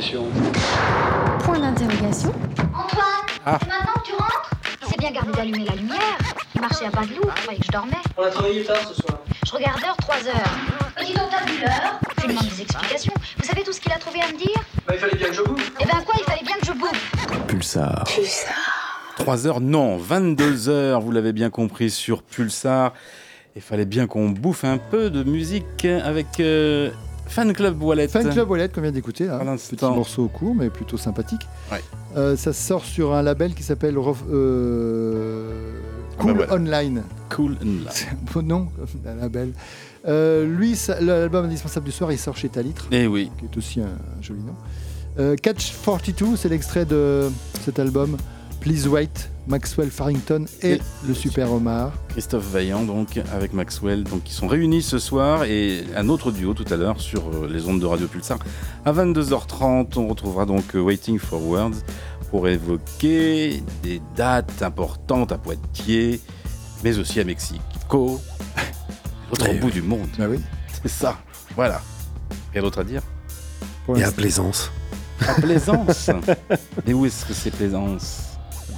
Point d'interrogation. Antoine, Ah. c'est maintenant que tu rentres? C'est bien gardé d'allumer la lumière. Il marchait à pas de loup, je croyais que je dormais. On a travaillé tard ce soir. Je regarde l'heure, 3 heures. Mais dis donc, t'as vu l'heure Tu demandes des explications. Vous savez tout ce qu'il a trouvé à me dire? Bah, il fallait bien que je bouffe. Eh ben quoi, il fallait bien que je bouffe? Pulsar. 3 heures, non, 22 heures, vous l'avez bien compris sur Pulsar. Il fallait bien qu'on bouffe un peu de musique avec euh, Fan Club Wallet. Fan Club Wallet qu'on vient d'écouter. À petit morceau court mais plutôt sympathique. Ouais. Euh, ça sort sur un label qui s'appelle euh, Ah Cool bah voilà. Online. Cool Online. C'est un beau nom, un label. Euh, lui, l'album indispensable du soir, il sort chez Talitre, Eh oui. qui est aussi un, un joli nom. Catch 42, c'est l'extrait de cet album. Please Wait, Maxwell Farrington et, Et- le Super Omar. Christophe Vaillant donc avec Maxwell donc ils sont réunis ce soir et un autre duo tout à l'heure sur euh, les ondes de Radio Pulsar à 22h30 on retrouvera donc euh, Waiting for Words pour évoquer des dates importantes à Poitiers mais aussi à Mexico l'autre Eh bout oui. du monde Bah oui. c'est ça voilà rien d'autre à dire? Et à. Plaisance. à Plaisance? Et où est-ce que c'est Plaisance?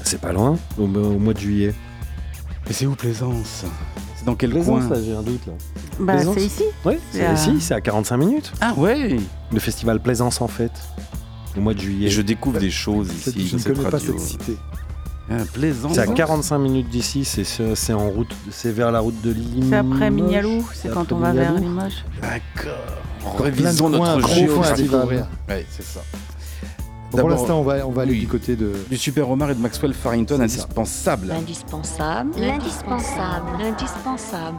C'est pas loin, au, au mois de juillet. mais c'est où Plaisance? C'est dans quel Plaisance, coin? là, j'ai un doute là. Bah, Plaisance? c'est ici. Oui, C'est ici, c'est à 45 minutes. ah ouais Le festival Plaisance en fait. Au mois de juillet. et je découvre des choses ici je ne connais pas radio. cette cité. Ah, Plaisance C'est à 45 minutes d'ici, c'est en route, c'est vers la route de Limoges. C'est après Mignalou, c'est quand après on va vers. Limoges. D'accord. Coins, notre géographie. Ouais, c'est ça. Bon, pour l'instant, on va, on va aller oui. du côté de. du Super Omar et de Maxwell Farrington, indispensable. L'indispensable. L'indispensable. L'indispensable.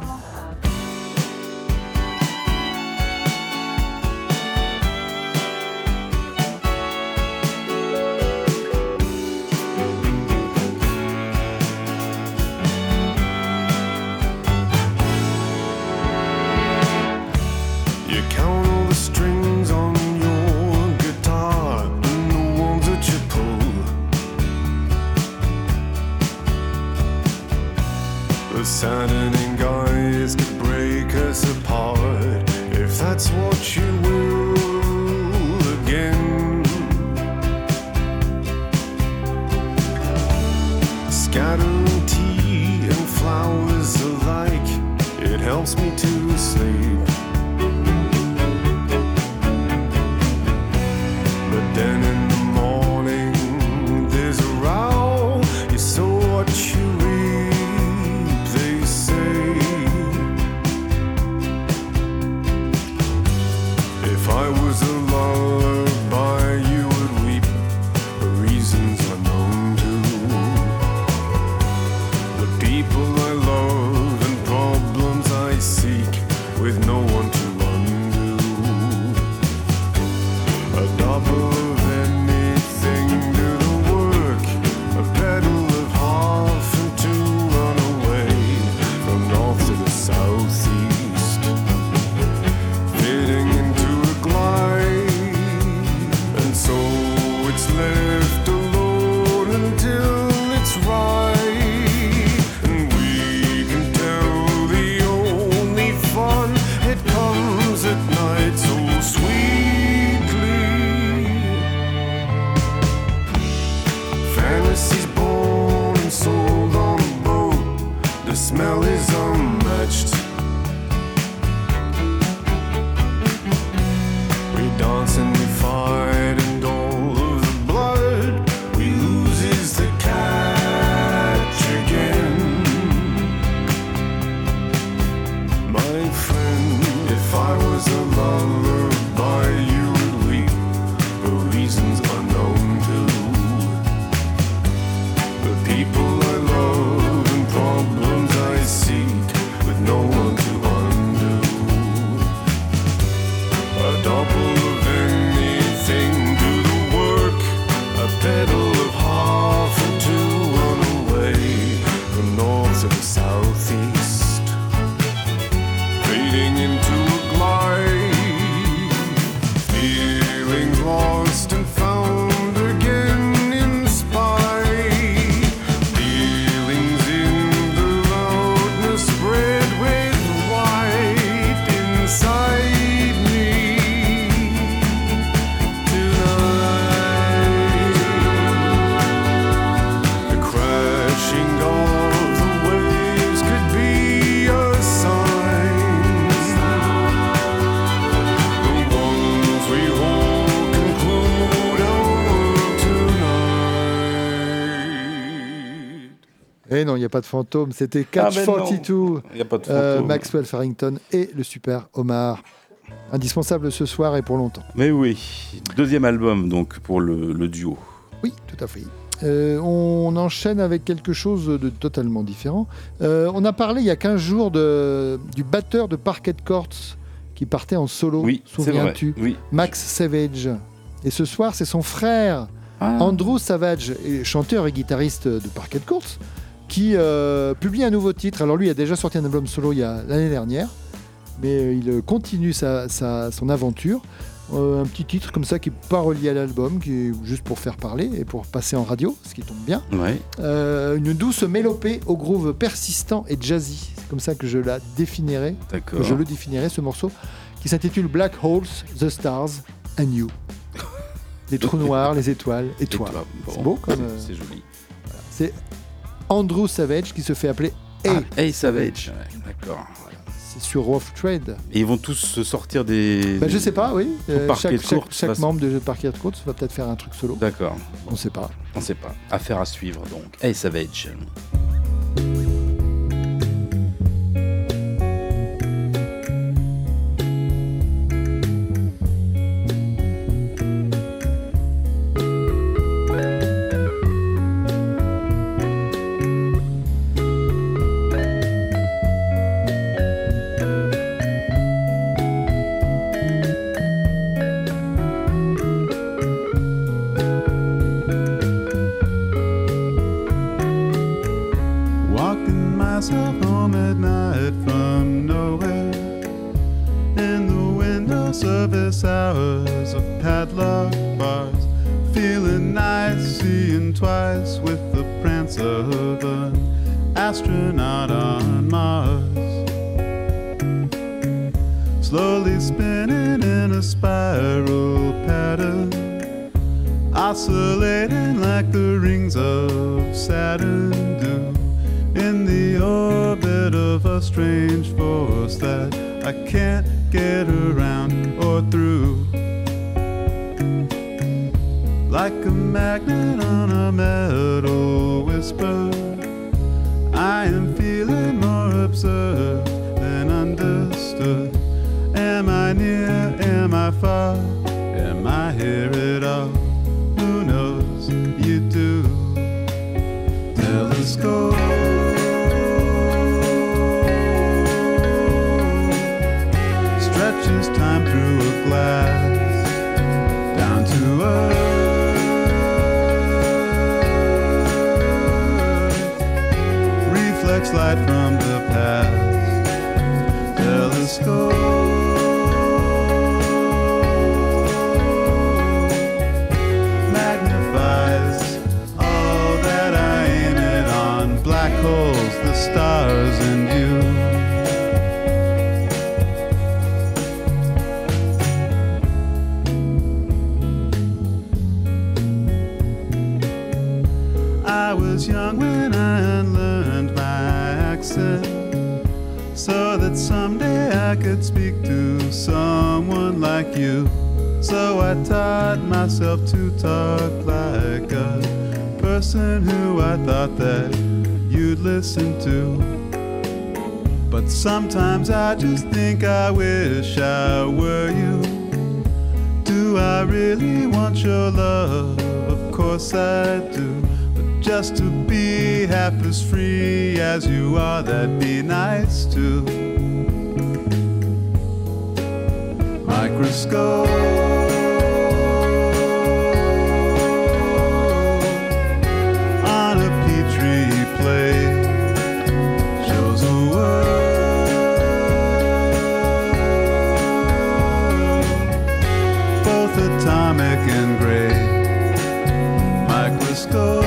Pas de fantôme, c'était Ah, Catch ben non. 42. Il y a pas de euh. Maxwell Farrington et le super Omar. Indispensable ce soir et pour longtemps. Mais oui, deuxième album donc pour le, le duo. Oui, tout à fait. Euh, on enchaîne avec quelque chose de totalement différent. Euh, on a parlé il y a 15 jours de, du batteur de Parquet Courts qui partait en solo. Oui, Souviens-tu oui. Max Savage. Et ce soir, c'est son frère, Ah. Andrew Savage, chanteur et guitariste de Parquet Courts, qui euh, publie un nouveau titre. Alors lui a déjà sorti un album solo l'année dernière, mais euh, il continue sa, sa- son aventure. Euh, un petit titre comme ça qui n'est pas relié à l'album, qui est juste pour faire parler et pour passer en radio, ce qui tombe bien. Ouais. Euh, une douce mélopée au groove persistant et jazzy. C'est comme ça que je la définirais, que je le définirais, ce morceau, qui s'intitule Black Holes, The Stars and You. Les trous noirs, les étoiles et toi. bon, c'est beau comme. c'est- euh, c'est joli. voilà. C'est Andrew Savage qui se fait appeler Ah, A. Hey Savage. Ouais, D'accord. C'est sur Rough Trade. Et ils vont tous se sortir des. Bah, je sais pas, oui. Euh, chaque de chaque- chaque membre de Parquet de Course va peut-être faire un truc solo. D'accord. On sait pas. On sait pas. Affaire à suivre donc. Hey Savage. Service hours of padlock bars. Feeling nice, seeing twice with the prance of an astronaut on Mars. Slowly spinning in a spiral pattern oscillating like the rings of Saturn do in the orbit of a strange force that I can't get around or through. Like a magnet on a metal whisper, I am feeling more absurd light from the past. Telescope. magnifies all that I it on. Black holes, the stars, and you. You. So I taught myself to talk like a person who I thought that you'd listen to. But sometimes I just think I wish I were you. Do I really want your love? Of course I do. But just to be half as free as you are, that'd be nice too. Microscope. on a petri plate shows a world both atomic and microscope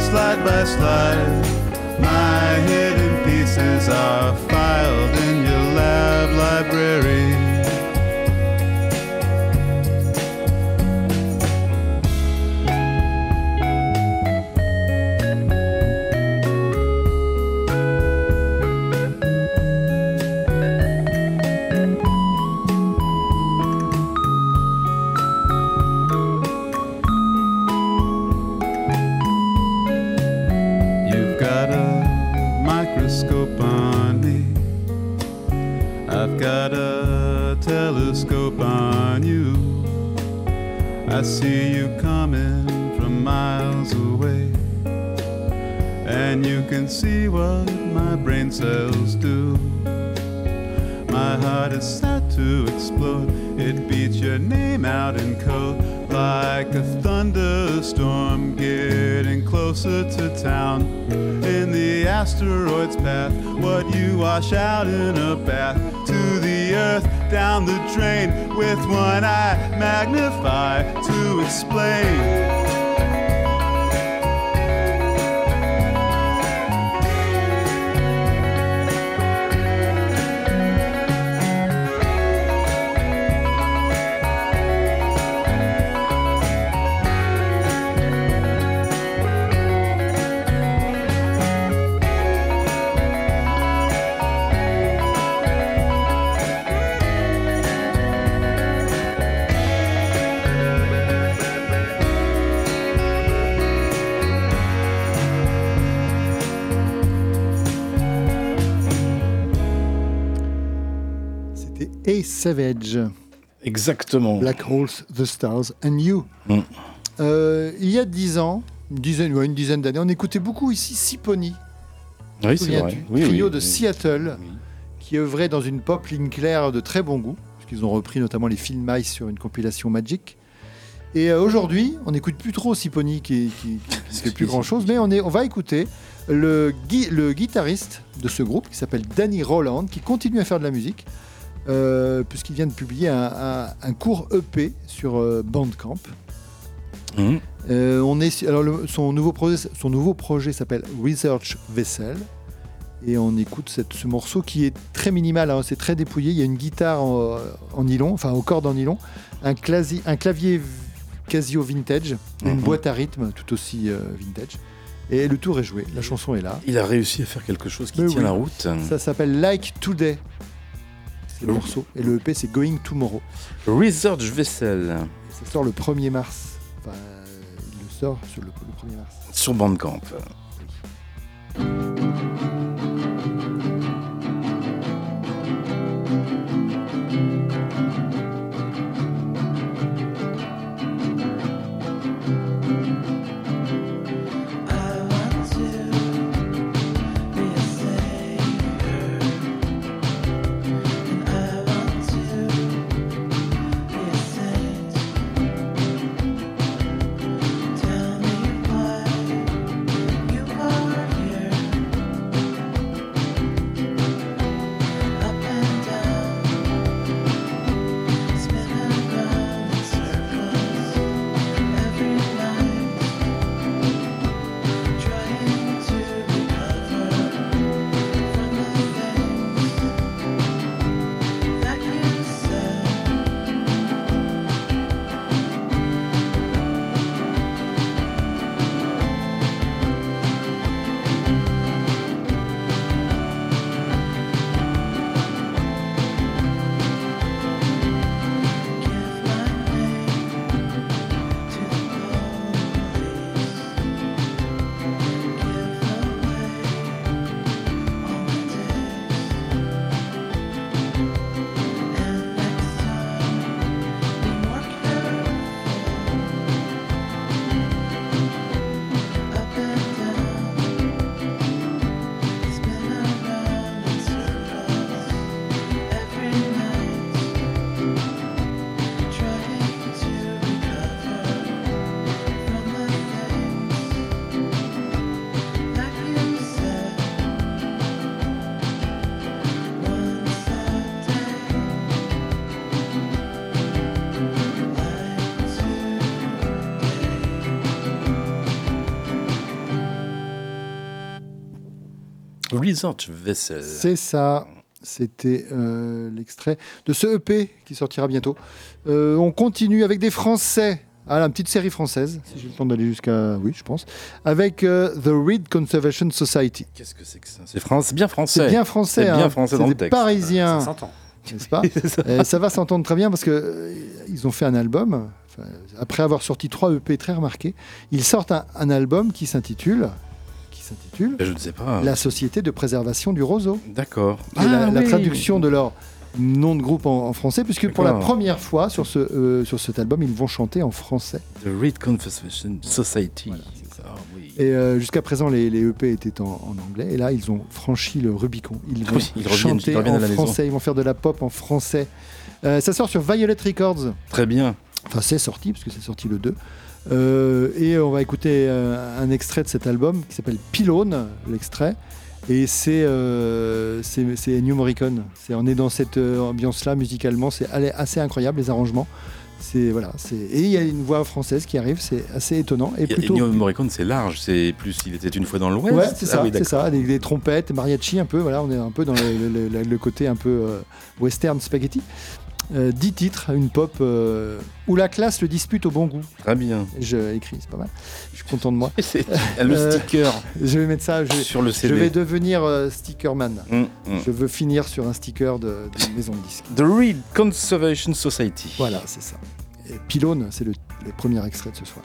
slide by slide my are filed in your lab library I see you coming from miles away. And you can see what my brain cells do. My heart is set to explode. It beats your name out in code like a thunderstorm getting closer to town. In the asteroid's path, what you wash out in a bath to the earth down the drain with one eye magnify to explain. Savage. Exactement. Black Holes, The Stars and You. Mm. Euh, il y a dix ans, une dizaine, ouais, une dizaine d'années, on écoutait beaucoup ici Sipony. Oui, c'est vrai. Oui, trio oui, de oui. Seattle qui œuvrait dans une pop ligne claire de très bon goût, puisqu'ils ont repris notamment les films Mice sur une compilation Magic. Et euh, aujourd'hui, on n'écoute plus trop Sipony qui, qui, qui, qui fait plus grand chose, mais on, est, on va écouter le, gui- le guitariste de ce groupe qui s'appelle Danny Roland, qui continue à faire de la musique, euh, puisqu'il vient de publier un, un- un court EP sur euh, Bandcamp. Mhm. Euh, on est, alors le- son, nouveau projet, son nouveau projet s'appelle Research Vessel. Et on écoute cette- ce morceau qui est très minimal, hein, c'est très dépouillé. Il y a une guitare en, en nylon, enfin aux cordes en nylon, un, clasi- un clavier Casio vintage, une Mhm. boîte à rythme tout aussi vintage. Et le tour est joué, la chanson est là. Il a réussi à faire quelque chose qui Mais tient oui. la route. Ça s'appelle Like Today. C'est le morceau. Et le EP c'est Going Tomorrow. Research Vessel Ça sort le 1er mars. Enfin, il le sort sur le, le 1er mars. sur Bandcamp. Research Vessel. C'est ça. C'était euh, l'extrait de ce EP qui sortira bientôt. Euh, on continue avec des Français. Ah, une petite série française, si j'ai le temps d'aller jusqu'à. Oui, je pense. Avec euh, The Reed Conservation Society. Qu'est-ce que c'est que ça? C'est France, c'est bien français. C'est bien français. C'est bien hein. français C'est dans le des texte. Parisiens. Ça s'entend. N'est-ce pas C'est ça. Et ça va s'entendre très bien parce que euh, ils ont fait un album. après avoir sorti trois EP très remarqués, ils sortent un, un album qui s'intitule qui s'intitule Ben, je ne sais pas. La Société de préservation du roseau. D'accord. la, Ah, la traduction de leur nom de groupe en, en français, puisque pour la première fois sur, ce, euh, sur cet album, ils vont chanter en français. The Reed Conversation Society. Ah oui. Et euh, jusqu'à présent, les, les EP étaient en, en anglais, et là, ils ont franchi le Rubicon. Ils vont Oui, ils reviennent- chanter ils en français, ils vont faire de la pop en français. Euh, ça sort sur Violet Records. Très bien. Enfin, c'est sorti, parce que c'est sorti le 2. Euh, et on va écouter euh, un extrait de cet album qui s'appelle Pylone, l'extrait. Et c'est euh, c'est c'est Ennio Morricone. C'est on est dans cette ambiance-là musicalement. C'est assez incroyable les arrangements. C'est voilà. C'est et il y a une voix française qui arrive. C'est assez étonnant et Et plutôt. Ennio Morricone, c'est large. C'est plus. Il était une fois dans l'Ouest. Ouais, c'est Ah ça, oui, c'est ça, des, des trompettes, mariachi un peu, voilà, on est un peu dans le, le- le- le côté un peu euh, western spaghetti. Euh, 10 titres, une pop euh, où la classe le dispute au bon goût. Très bien. Je écris, c'est pas mal. Je suis content de moi. C'est le sticker Je vais mettre ça. Je, sur le je CD. vais devenir euh, stickerman. Mm, mm. Je veux finir sur un sticker de, de maison de disques. The Reed Conservation Society. Voilà, c'est ça. Et Pylone, c'est le, le premier extrait de ce soir.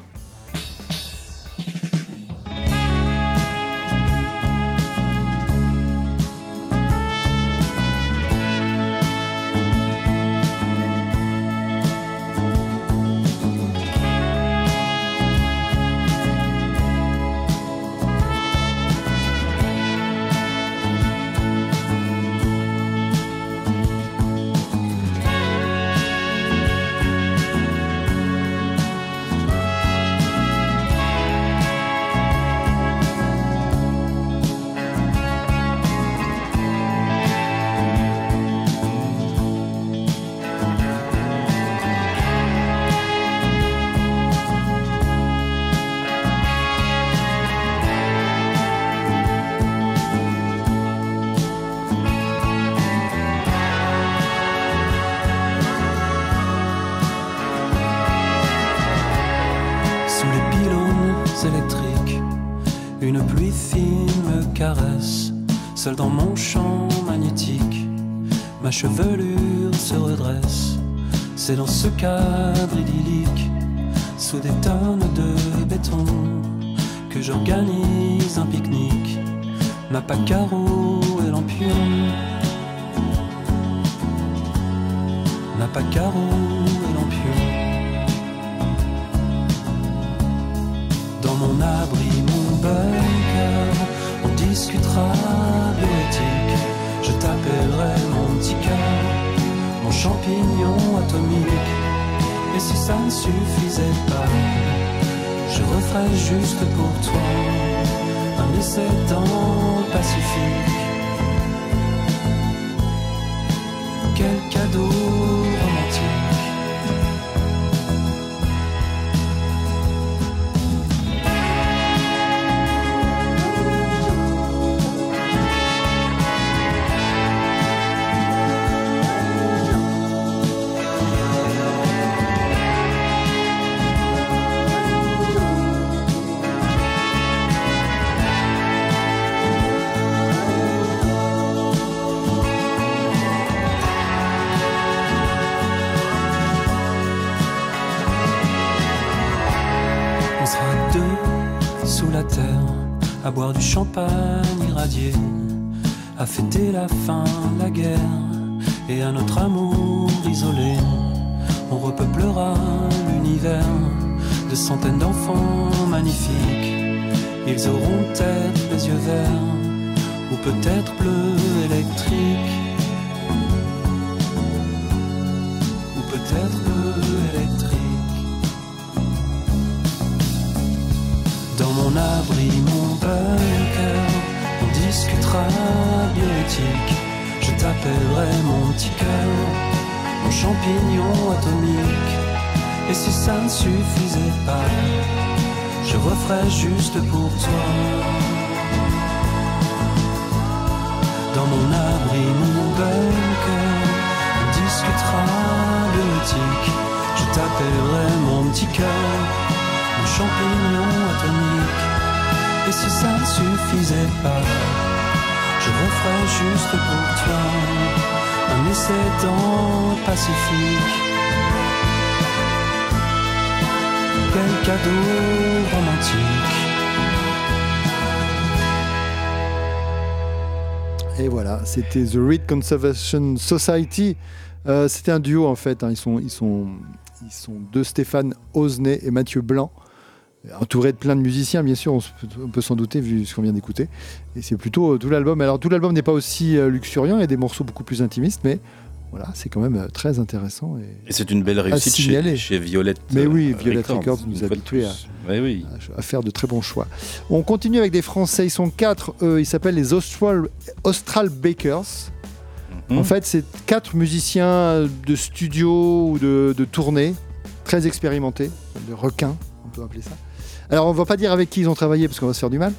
Peut-être bleu électrique. Ou peut-être bleu électrique. Dans mon abri, mon bunker, on discutera bioéthique. Je t'appellerai mon petit cœur, mon champignon atomique. Et si ça ne suffisait pas, je referais juste pour toi. Dans mon abri, mon bunker, on discutera bioéthique. Je t'appellerai mon petit cœur, mon champignon atomique. Et si ça ne suffisait pas, je referais juste pour toi un essai dans le Pacifique. Quel cadeau romantique. Et voilà, c'était The Reed Conservation Society. Euh, c'était un duo en fait. hein. Ils, sont, ils, sont, ils sont deux Stéphane Osney et Mathieu Blanc, entourés de plein de musiciens, bien sûr, on, peut s'en douter vu ce qu'on vient d'écouter. Et c'est plutôt euh, tout l'album. Alors tout l'album n'est pas aussi euh, luxuriant, il y a des morceaux beaucoup plus intimistes, mais voilà, c'est quand même euh, très intéressant. Et, Et c'est une belle réussite chez, chez Violette. Mais oui, euh, Violette Records nous habitués à, plus. Oui, oui. à faire de très bons choix. On continue avec des Français, ils sont quatre, ils s'appellent les Austral, Austral Bakers. Mhm. En fait, c'est quatre musiciens de studio ou de, de tournée, très expérimentés, de requins, on peut appeler ça. Alors, on va pas dire avec qui ils ont travaillé parce qu'on va se faire du mal.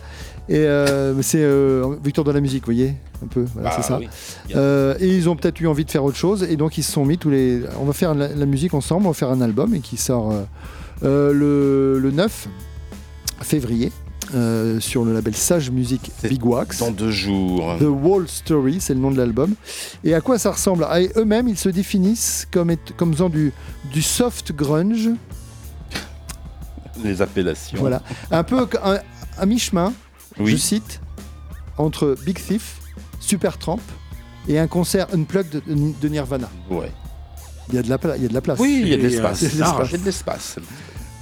Et euh, c'est euh, Victor de la musique, vous voyez, un peu, voilà, c'est ça. oui. Euh, et ils ont peut-être eu envie de faire autre chose, et donc ils se sont mis tous les. On va faire la, la musique ensemble, on va faire un album et qui sort euh, le, le 9 février euh, sur le label Sage Music Big Wax. Dans deux jours. The Wall Story, c'est le nom de l'album. Et à quoi ça ressemble? Ah, Eux-mêmes, ils se définissent comme, être- comme faisant du, du soft grunge, Les appellations. voilà, un peu un- à mi-chemin, Oui. je cite, entre Big Thief, Supertramp et un concert unplugged de, Nirvana. Ouais. Il y a de la, pla- il y a de la place. Oui, il y a de l'espace. il y a de l'espace.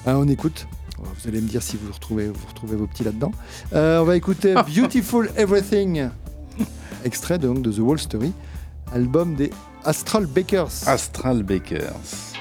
Ah, on écoute. Vous allez me dire si vous retrouvez, vous retrouvez vos petits là-dedans. Euh, on va écouter Beautiful Everything, extrait donc de The Wall Story, album des Astral Bakers. Astral Bakers.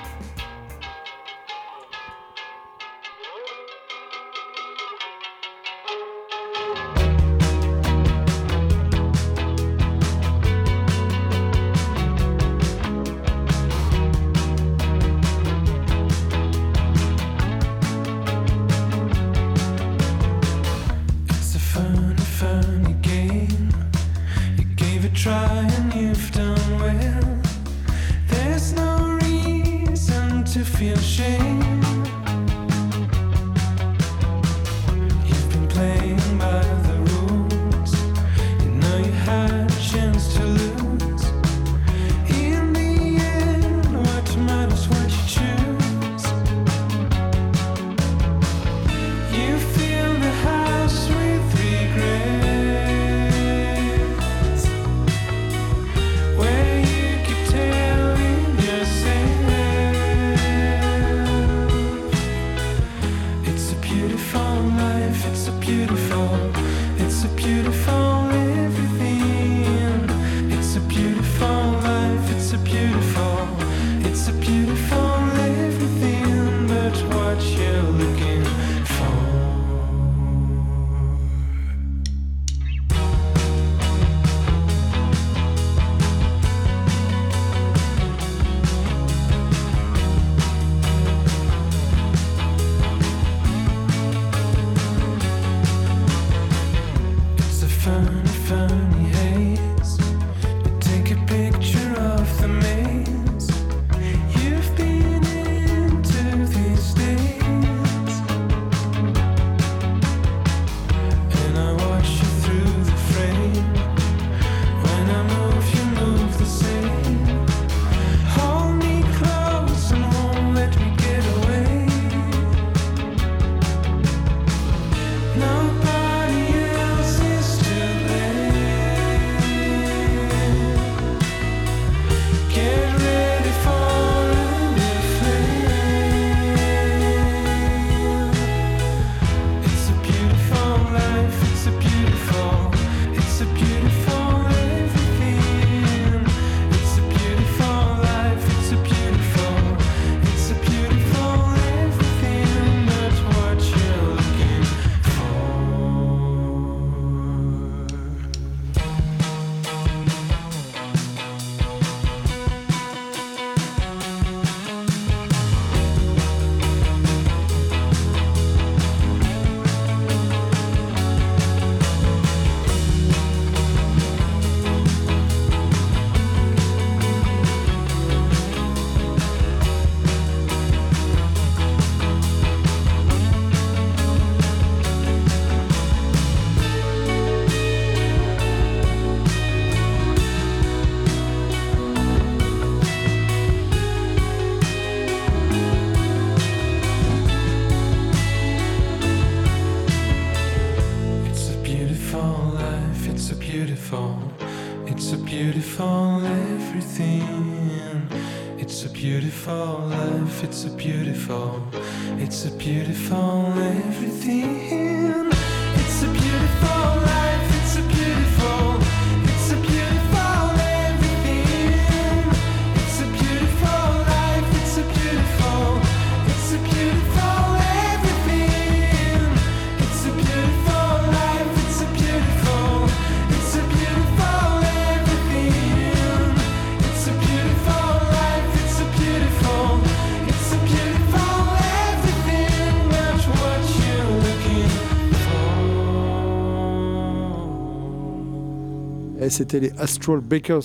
C'était les Astral Bakers.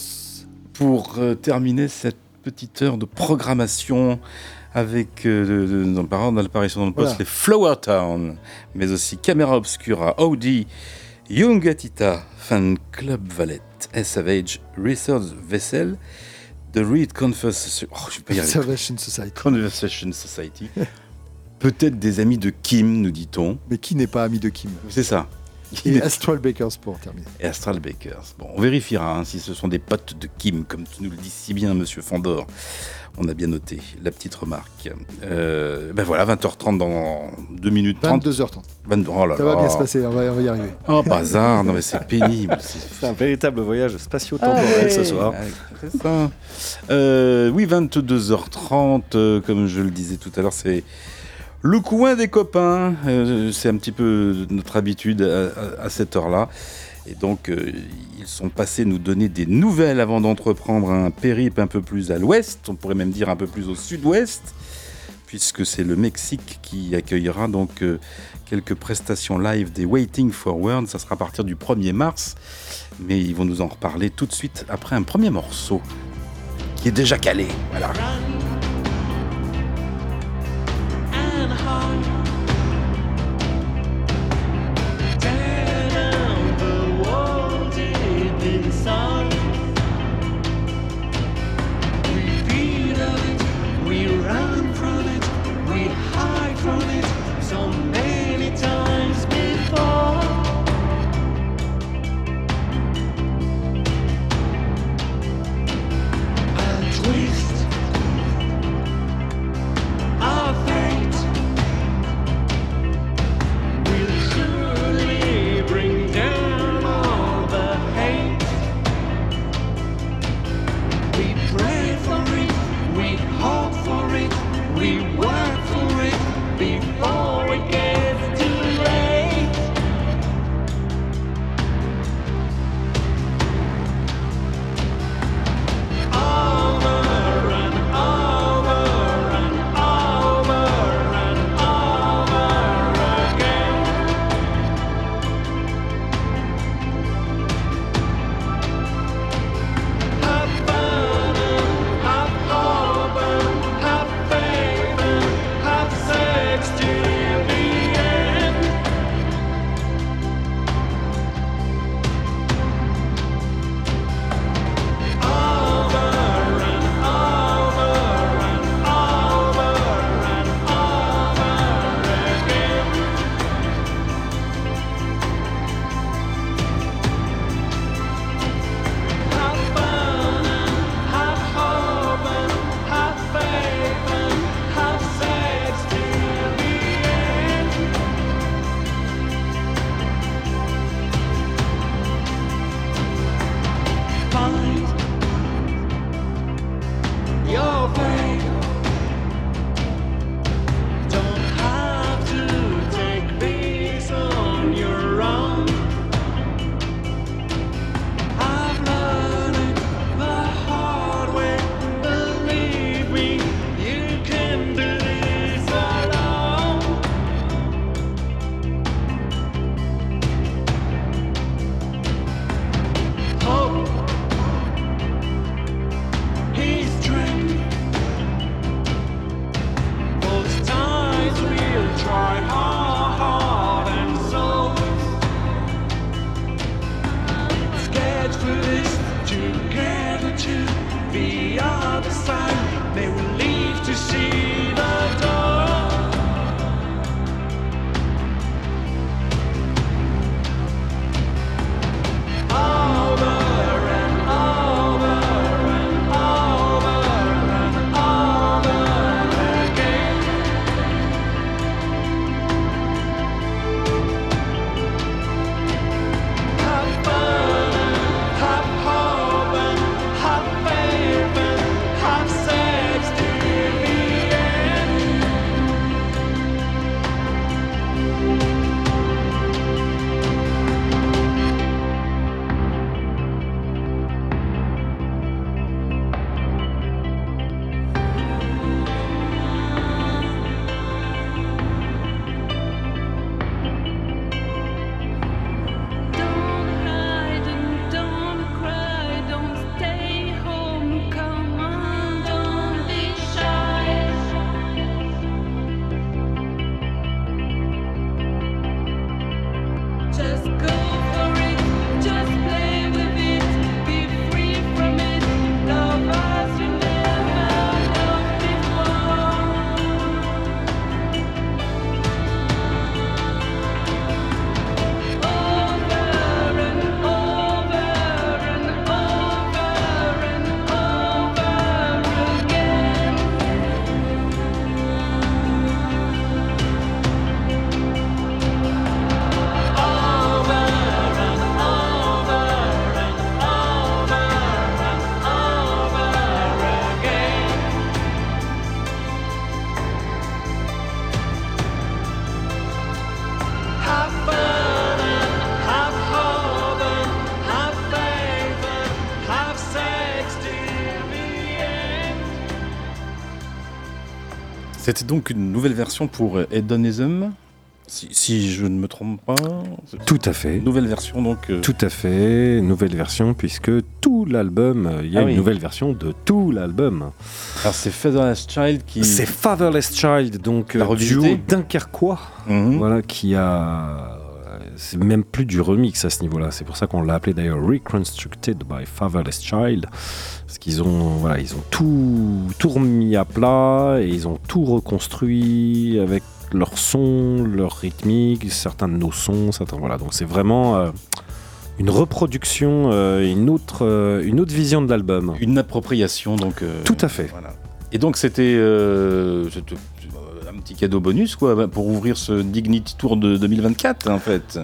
Pour euh, terminer cette petite heure de programmation avec, euh, dans, par ordre d'apparition dans le poste, Voilà. les Flower Town, mais aussi Camera Obscura, Audi, Young Atita, Fan Club Valet, Savage, Research Vessel, The Reed Conversation, oh, je. Conservation Society. Conversation Society. Peut-être des amis de Kim, nous dit-on. Mais qui n'est pas ami de Kim? C'est ça. Et Astral Bakers pour terminer. Et Astral Bakers. Bon, on vérifiera hein, si ce sont des potes de Kim, comme tu nous le dis si bien, monsieur Fandor. On a bien noté la petite remarque. Euh, ben voilà, 20h30 dans 2 minutes 30. 22h30. 22 oh là Ça va là. bien se passer, on va, on va y arriver. Oh, bazar, non mais c'est pénible. C'est un véritable voyage spatio-temporel Ouais, ce soir. ouais, C'est ça. Euh, oui, 22h30, euh, comme je le disais tout à l'heure, c'est le coin des copains. Euh, c'est un petit peu notre habitude à, cette heure-là. Et donc, euh, ils sont passés nous donner des nouvelles avant d'entreprendre un périple un peu plus à l'ouest, on pourrait même dire un peu plus au sud-ouest, puisque c'est le Mexique qui accueillera donc euh, quelques prestations live des Waiting Forward. Ça sera à partir du 1er mars, mais ils vont nous en reparler tout de suite après un premier morceau qui est déjà calé. C'était donc une nouvelle version pour Hedonism, si, si je ne me trompe pas. Tout à fait. Nouvelle version donc. euh, Tout à fait, nouvelle version, puisque tout l'album, euh, il y a Ah une oui. nouvelle version de tout l'album. Alors c'est Featherless Child qui. C'est Fatherless Child, donc euh, duo dunkerquois, Mhm. voilà, qui a... C'est même plus du remix à ce niveau-là. C'est pour ça qu'on l'a appelé d'ailleurs Reconstructed by Fatherless Child. Parce qu'ils ont, voilà, ils ont tout, tout remis à plat et ils ont tout reconstruit avec leur son, leur rythmique, certains de nos sons. Certains, voilà. Donc c'est vraiment euh, une reproduction, euh, une, autre, euh, une autre vision de l'album. Une appropriation donc. Tout à fait. Voilà. Et donc c'était euh, cadeau bonus quoi pour ouvrir ce Dignity Tour de 2024 en fait.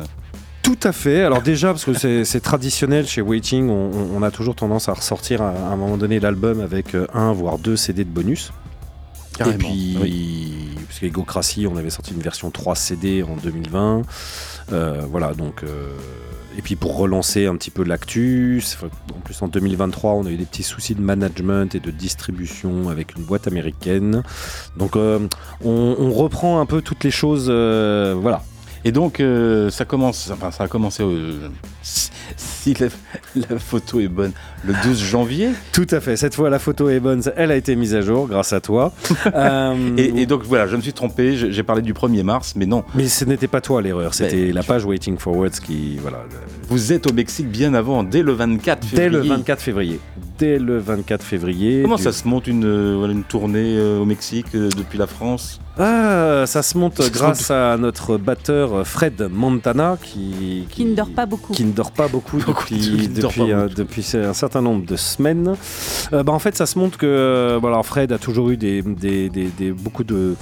Tout à fait. Alors déjà, parce que c'est traditionnel chez Waiting, on, a toujours tendance à ressortir à, à un moment donné l'album avec euh, un voire deux CD de bonus. Carrément, Et puis, parce qu'Egocracy, on avait sorti une version 3 CD en 2020. Euh, voilà, donc. euh, et puis pour relancer un petit peu l'actu, en plus en 2023, on a eu des petits soucis de management et de distribution avec une boîte américaine. Donc euh, on, reprend un peu toutes les choses. voilà. Et donc euh, ça commence, enfin ça a commencé euh, si, la, la photo est bonne, le 12 janvier. Tout à fait. Cette fois, la photo est bonne. Elle a été mise à jour grâce à toi. Euh, Et, et donc voilà, je me suis trompé, j'ai parlé du 1er mars, mais non. Mais ce n'était pas toi l'erreur, c'était Ben, la page Waiting for Words qui. Voilà, Vous êtes au Mexique bien avant, dès le 24 dès février. le 24 février. Dès le 24 février. Comment du- ça se monte une, euh, une tournée euh, au Mexique euh, depuis la France? Ah, ça se monte Ça se grâce à notre batteur Fred Montana qui, Qui ne dort pas beaucoup. qui ne dort pas beaucoup Beaucoup de- depuis, depuis, pas beaucoup. depuis un certain nombre de semaines. Euh, bah, en fait, ça se montre que voilà, Fred a toujours eu des, des- des- des- beaucoup de-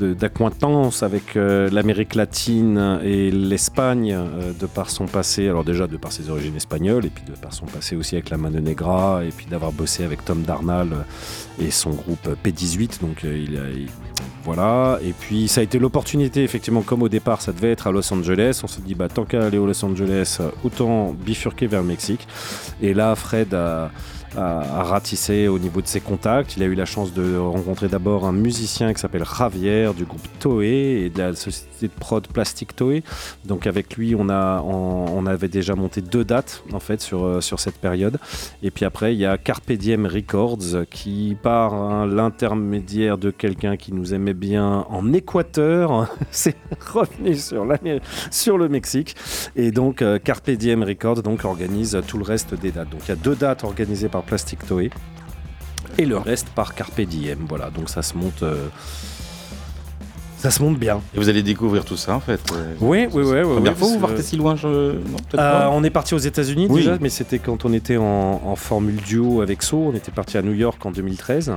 d'acquaintance avec euh, l'Amérique latine et l'Espagne euh, de par son passé, alors déjà de par ses origines espagnoles et puis de par son passé aussi avec la Mano Negra et puis d'avoir bossé avec Tom Darnall euh, et son groupe P18 donc voilà. Et puis ça a été l'opportunité effectivement comme au départ ça devait être à Los Angeles. On s'est dit bah tant qu'à aller au Los Angeles autant bifurquer vers le Mexique. Et là Fred a a, a ratissé au niveau de ses contacts. Il a eu la chance de rencontrer d'abord un musicien qui s'appelle Javier du groupe Toei et de la société de prod Plastic Toei. Donc avec lui, on, a, on, avait déjà monté deux dates en fait sur, euh, sur cette période. Et puis après, il y a Carpe Diem Records qui par l'intermédiaire de quelqu'un qui nous aimait bien en Équateur, c'est revenu sur, sur le Mexique. Et donc euh, Records donc, organise tout le reste des dates. Donc il y a deux dates organisées par Plastic Toei et le reste par Carpe Diem. Voilà, donc ça se monte. euh, ça se monte bien. Et vous allez découvrir tout ça en fait. euh, Oui, oui, oui. oui, Première oui, fois vous partez si loin je... Non, peut-être Euh, pas. on est parti aux États-Unis Oui. déjà, mais c'était quand on était en, en formule duo avec So. On était parti à New York en 2013.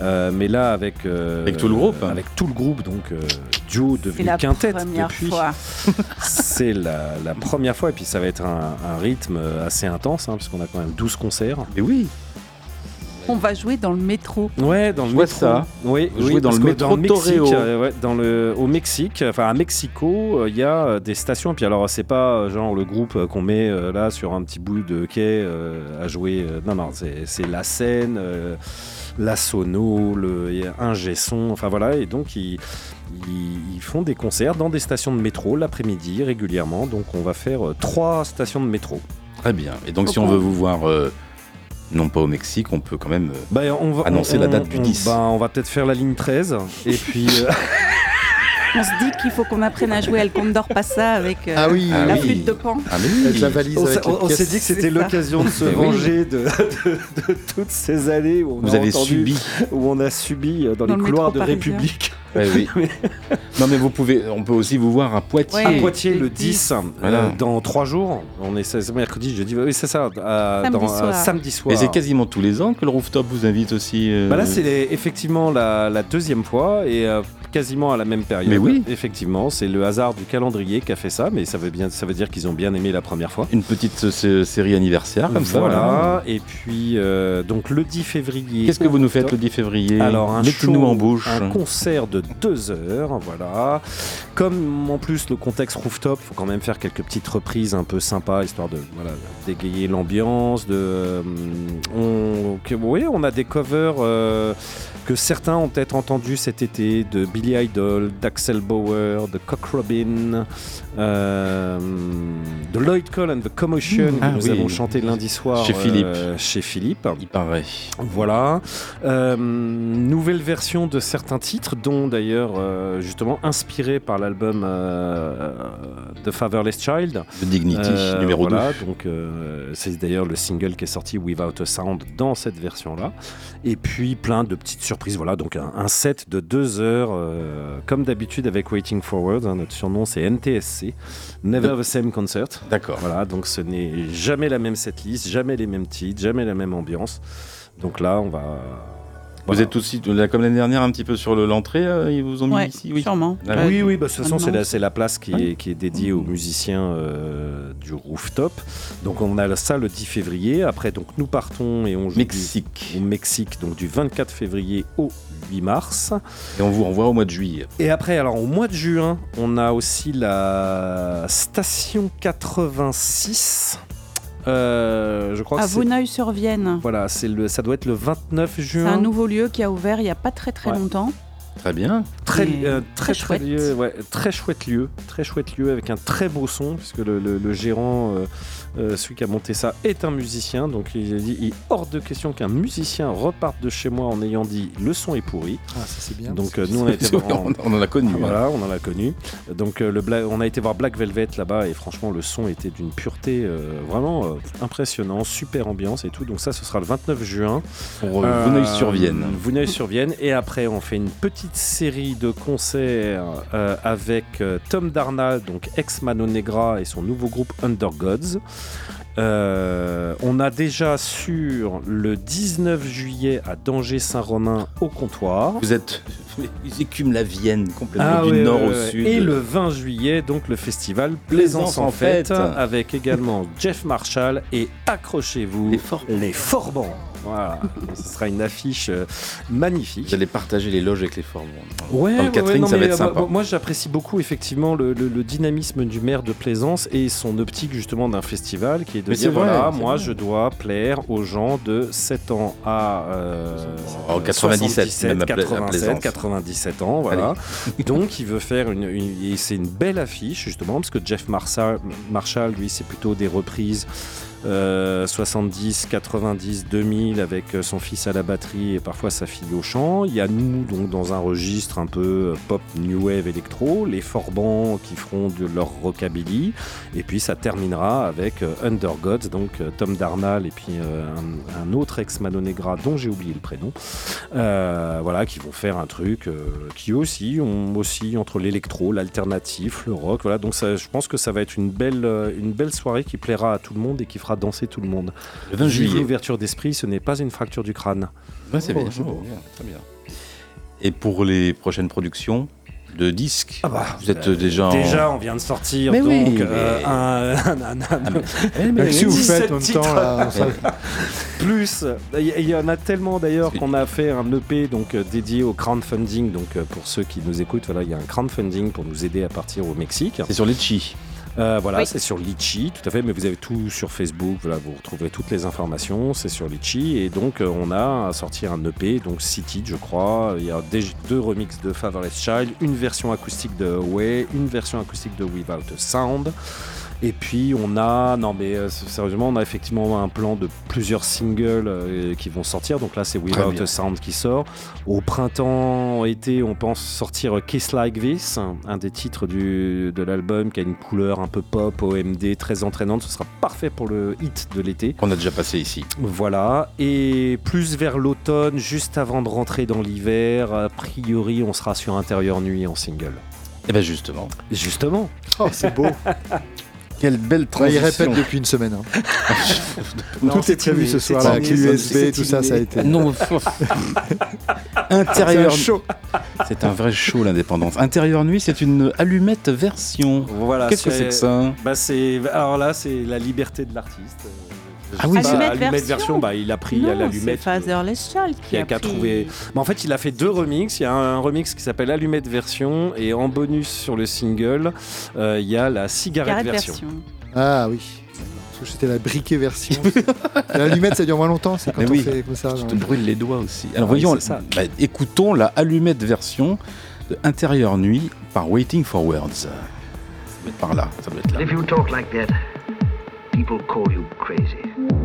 Euh, mais là, avec, euh, Avec tout le groupe. Avec tout le groupe, donc euh, duo C'est devenu la quintette première depuis. fois. C'est la, la première fois, et puis ça va être un, un rythme assez intense, hein, parce qu'on a quand même 12 concerts. Et oui, On va jouer dans le métro. Ouais, dans le métro. ça. Oui, dans le métro Mexique, Toreo. euh, ouais, dans le, au Mexique, enfin à Mexico, euh, il y a euh, des stations. Puis alors, c'est pas euh, genre le groupe euh, qu'on met euh, là sur un petit bout de quai euh, à jouer. euh, non, non, c'est la scène, euh, la sono, le il y a un son. Enfin voilà, et donc ils, ils, ils font des concerts dans des stations de métro l'après-midi régulièrement. Donc on va faire trois stations de métro. très bien. Et donc si on veut vous voir, euh, non pas au Mexique, on peut quand même... euh, Bah, on va, Annoncer on- la date du on- 10. bah, on va peut-être faire la ligne 13 et puis. euh, On se dit qu'il faut qu'on apprenne à jouer à El Condor Passa avec euh, Ah oui. la Ah oui. flûte de pan. Ah mais oui. Avec la valise On, s'est- dit que c'était l'occasion de se Mais oui. venger de, de- de toutes ces années où on, Vous a avez entendu- subi. où on a subi euh, dans, Dans les le couloirs de parisien. République. Ouais, oui. non mais vous pouvez, on peut aussi vous voir à Poitiers. Ouais. À Poitiers le le 10, euh, Voilà. dans trois jours. On est c'est mercredi, jeudi. Oui, c'est ça. euh, Samedi dans, soir. samedi soir. Et c'est quasiment tous les ans que le rooftop vous invite aussi. euh, Bah là, c'est effectivement la, la deuxième fois. Et euh, quasiment à la même période. Mais oui. Effectivement, c'est le hasard du calendrier qui a fait ça, mais ça veut, bien, ça veut dire qu'ils ont bien aimé la première fois. Une petite euh, série anniversaire comme ça. Voilà, et puis euh, donc le 10 février. Qu'est-ce que vous nous faites le 10 février Alors un show, en bouche. un concert de deux heures, voilà. Comme en plus le contexte rooftop, faut quand même faire quelques petites reprises un peu sympas, histoire de voilà, d'égayer l'ambiance. De, euh, on, oui, on a des covers que certains ont peut-être entendus cet été de Billy Idol, d'Axel Bauer, de Cock Robin, de Lloyd Cole and the Commotion Ah que nous oui. avons chanté lundi soir Chez Philippe. euh, chez Philippe. Il paraît. Voilà. Euh, nouvelle version de certains titres, dont d'ailleurs euh, justement inspiré par l'album euh, The Fatherless Child. The Dignity, Euh, numéro voilà, 2. Donc euh, c'est d'ailleurs le single qui est sorti Without a Sound dans cette version-là. Et puis plein de petites surprises. Voilà, donc un, un set de deux heures, euh, comme d'habitude avec Waiting Forward. hein, notre surnom c'est NTSC, Never the Same Concert. D'accord. Voilà, donc ce n'est jamais la même setlist, jamais les mêmes titres, jamais la même ambiance. Donc là, on va. Vous voilà. êtes aussi, là, comme l'année dernière, un petit peu sur le- l'entrée, euh, ils vous ont mis Ouais, ici Oui, sûrement. Ah. Oui, oui, bah, de toute façon, c'est la, place qui est, qui est dédiée aux musiciens euh, du rooftop. Donc, on a ça le 10 février. Après, donc, nous partons et on joue Mexique. du- au Mexique, donc du 24 février au 8 mars. Et on vous renvoie au mois de juillet. Et après, alors au mois de juin, on a aussi la station 86. Euh, je crois À que c'est- Vouneuil-sur-Vienne. Voilà, c'est le, ça doit être le 29 C'est juin. un nouveau lieu qui a ouvert il n'y a pas très très Ouais. longtemps. Très bien. Très, euh, très, très très, chouette. lieu, ouais, très chouette lieu, très chouette lieu avec un très beau son puisque le, le- le gérant, euh, euh, celui qui a monté ça, est un musicien. Donc il a dit, il est hors de question qu'un musicien reparte de chez moi en ayant dit le son est pourri. Ah, ça c'est bien. Donc euh, nous on a été voir, on, on en a connu. Hein. voilà, on en a connu. Donc euh, le Bla- on a été voir Black Velvet là-bas et franchement le son était d'une pureté vraiment euh, impressionnant, super ambiance et tout. Donc ça ce sera le 29 juin. Pour euh, Vouneuil-sur-Vienne. Vouneuil-sur-Vienne. Et après, on fait une petite série de concerts avec Tom Darnall, donc ex-Mano Negra, et son nouveau groupe Under Gods. Euh, on a déjà sur le 19 juillet à Danger-Saint-Romain au comptoir. Vous êtes. Ils écument la Vienne complètement Ah du ouais, nord ouais, au ouais. sud. Et le 20 juillet, donc le festival Plaisance en fête, avec également Jeff Marshall et accrochez-vous, les Forbans. Voilà, ce sera une affiche euh, magnifique. Vous allez partager les loges avec les Forbans. Ouais, Dans le ouais, catering, ouais, non, ça va être euh, sympa. bah, Moi, j'apprécie beaucoup effectivement le, le- le dynamisme du maire de Plaisance et son optique justement d'un festival qui est de Mais dire vrai, voilà, moi, vrai. je dois plaire aux gens de 7 ans à euh, Oh, 97, 77, même à Pla- à 87, Plaisance. 97 ans, voilà. Donc, il veut faire une, une- et c'est une belle affiche justement parce que Jeff Marshall, Marshall lui, c'est plutôt des reprises. Euh, 70, 90, 2000 avec euh, son fils à la batterie et parfois sa fille au chant. Il y a nous donc dans un registre un peu euh, pop, new wave, électro, les Forbans qui feront de leur rockabilly et puis ça terminera avec euh, Under Gods, donc Tom Darnall et puis un, autre ex Mano Negra dont j'ai oublié le prénom, voilà, qui vont faire un truc qui aussi ont aussi entre l'électro, l'alternatif, le rock, voilà. Donc je pense que ça va être une belle, une belle soirée qui plaira à tout le monde et qui fera danser tout le monde. Le 20 Vive juillet. L'ouverture d'esprit, ce n'est pas une fracture du crâne. C'est Oh, bien. c'est beau. bien, très bien. Et pour les prochaines productions de disques, Ah bah, vous êtes déjà en... Déjà, on vient de sortir Mais donc oui, euh, mais- un, un- un- un- Eh, mais- Si vous 17 faites en même temps, là, ça- Plus, il y, en a tellement d'ailleurs qu'on a fait un EP donc euh, dédié au crowdfunding. Donc euh, pour ceux qui nous écoutent, voilà, il y a un crowdfunding pour nous aider à partir au Mexique. C'est sur Litchi. Euh, voilà, Oui. c'est sur Litchi, tout à fait, mais vous avez tout sur Facebook, voilà, vous retrouverez toutes les informations, c'est sur Litchi, et donc euh, on a sorti un EP, donc City, je crois, il y a des- deux remixes de Fatherless Child, une version acoustique de Way, une version acoustique de Without a Sound, et puis on a, non mais euh, sérieusement, on a effectivement un plan de plusieurs singles euh, qui vont sortir. Donc là, c'est Without a Sound qui sort. Au printemps, été, on pense sortir Kiss Like This, un des titres du, de l'album qui a une couleur un peu pop, OMD, très entraînante. Ce sera parfait pour le hit de l'été. Qu'on a déjà passé ici. Voilà, et plus vers l'automne, juste avant de rentrer dans l'hiver, a priori, on sera sur Intérieur Nuit en single. Et bien justement. Justement. Oh, c'est beau. Quelle belle Ouais, il transition. répète depuis une semaine. hein. Non, tout est prévu ce soir, la clé USB, c'est tout ça, ça a été. Non, intérieur. C'est un vrai show l'indépendance. Intérieur nuit, c'est une allumette version. Voilà. Qu'est-ce que c'est que ça? bah, c'est Alors là, c'est la liberté de l'artiste. Ah oui, Bah, c'est- Allumette allumette version. version, bah, il a pris Non, à l'allumette. c'est Fatherless Child qui qui a, a qu'à pris- trouver. Bah, en fait, il a fait deux remixes. Il y a un remix qui s'appelle Allumette version et en bonus sur le single, euh, il y a la cigarette, Cigarette version. version. Ah oui. Parce que c'était la briquet version. L'allumette, ça dure moins longtemps. C'est quand Mais on oui, fait comme ça. Je te brûle les doigts aussi. Alors Ah voyons, ça. bah, écoutons la allumette version de Intérieur nuit par Waiting for Words. Ça doit être par là, ça doit être là. If you talk like that, people call you crazy.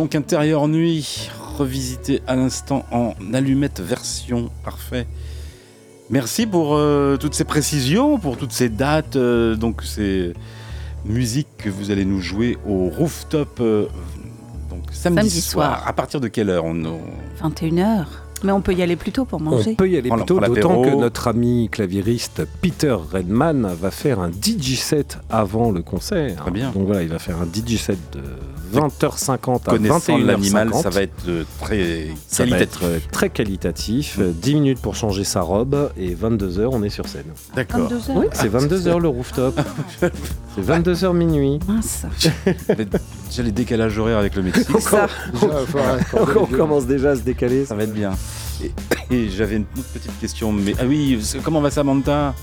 Donc Intérieur nuit, revisité à l'instant en allumette version. Parfait. Merci pour euh, toutes ces précisions, pour toutes ces dates, euh, donc ces musiques que vous allez nous jouer au rooftop euh, donc samedi, Samedi soir. soir. À partir de quelle heure on, on- 21h. Mais on peut y aller plus tôt pour manger. On peut y aller plus tôt, d'autant que notre ami claviériste Peter Redman va faire un DJ set avant le concert. Très bien. Donc voilà, il va faire un DJ set de 20h50 à Connaissant 21h50. l'animal, ça va être euh, très Ça va qualitatif. être euh, très qualitatif. Euh, 10 minutes pour changer sa robe et 22h, on est sur scène. D'accord. 22h C'est 22h le rooftop. C'est 22h minuit. Mince. Déjà les décalages horaires avec le Mexique. Ça. on commence déjà à se décaler. Ça va être bien. Et, et j'avais une autre petite question, mais ah oui, comment va Samantha?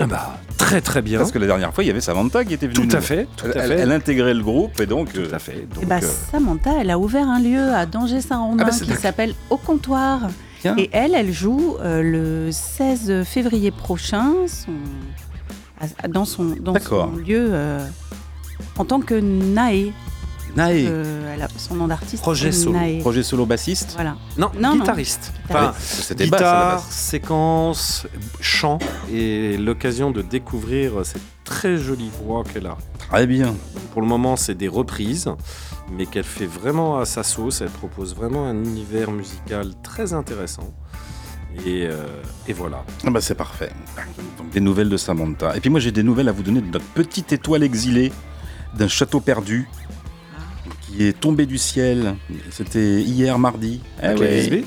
Ah bah très très bien. Parce que la dernière fois, il y avait Samantha qui était venue. Tout à nous- fait, tout elle, à fait. elle intégrait le groupe et donc. Tout à fait. Eh ben, Samantha, elle a ouvert un lieu à Danger-Saint-Romain Ah bah, qui s'appelle Au Comptoir. Tiens. Et elle, elle joue euh, le 16 février prochain son- dans son, dans son lieu euh, en tant que Nae. Nae. Euh, elle a son nom d'artiste. Projet c'est solo. Nae. Projet solo bassiste Voilà. Non, Non, non. guitariste. Guitariste. Enfin, basse, la guitare, base. séquence, chant et l'occasion de découvrir cette très jolie voix qu'elle a. Très bien. Pour le moment, c'est des reprises, mais qu'elle fait vraiment à sa sauce. Elle propose vraiment un univers musical très intéressant. Et, euh, et voilà. Ah bah c'est parfait. Donc des nouvelles de Samantha. Et puis moi j'ai des nouvelles à vous donner de notre petite étoile exilée d'un château perdu qui est tombé du ciel. C'était hier mardi. Une Eh clé ouais. USB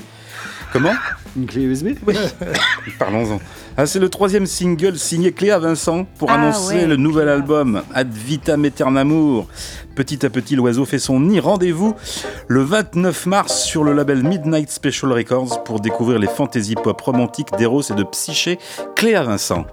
Comment? Une clé USB Oui. Parlons-en. Ah, c'est le troisième single signé Cléa Vincent pour Ah annoncer ouais, le nouvel album Ad vitam aeternamur. Petit à petit, l'oiseau fait son nid. Rendez-vous le 29 mars sur le label Midnight Special Records pour découvrir les fantasy pop romantiques d'Eros et de Psyché. Cléa Vincent.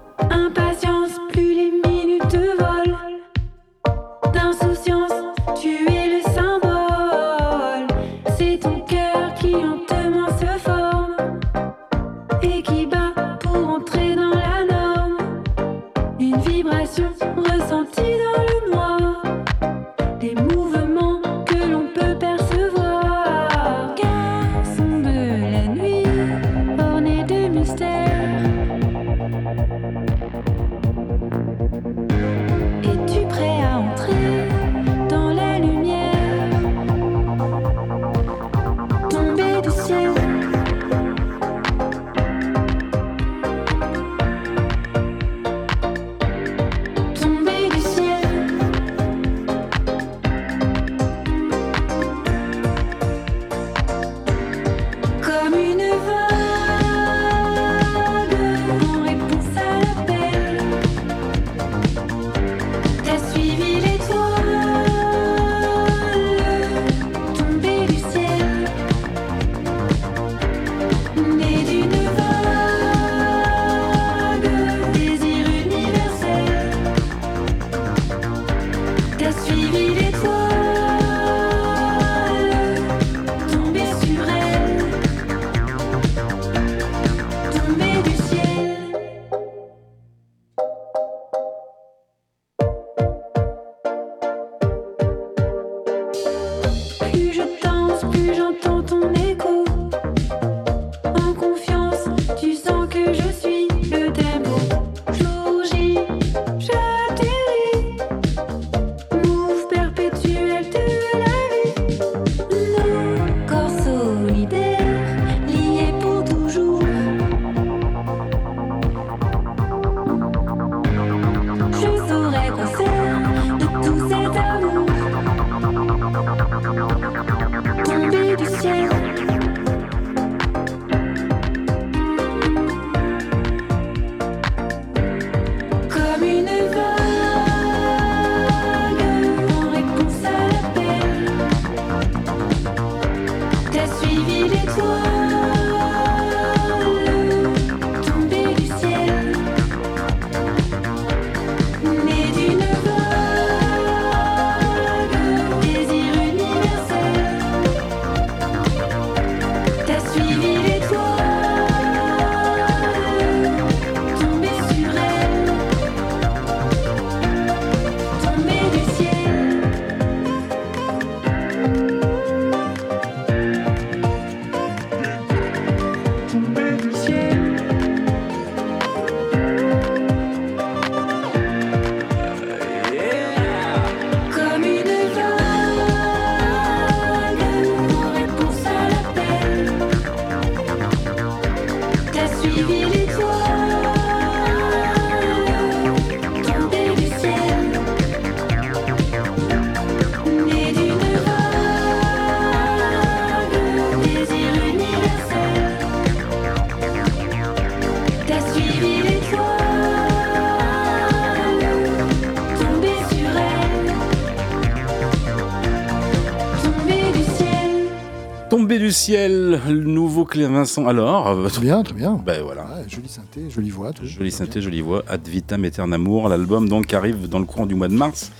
Tombé du ciel, le nouveau Clément Vincent. Alors euh, Très bien, très bien. Ben voilà. Ouais, jolie synthé, jolie voix. tout. Jolie synthé, jolie voix. Ad vitam aeternamur. L'album donc arrive dans le courant du mois de mars.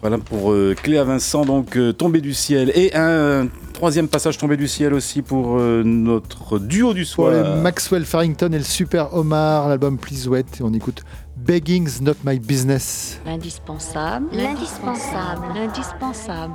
Voilà pour euh, Cléa Vincent, donc euh, Tombé du ciel. Et un troisième passage Tombé du ciel aussi pour euh, notre duo du soir. Maxwell Farrington et le Super Omar, l'album Please Wait. Et on écoute Begging's Not My Business. L'indispensable. L'indispensable. L'indispensable.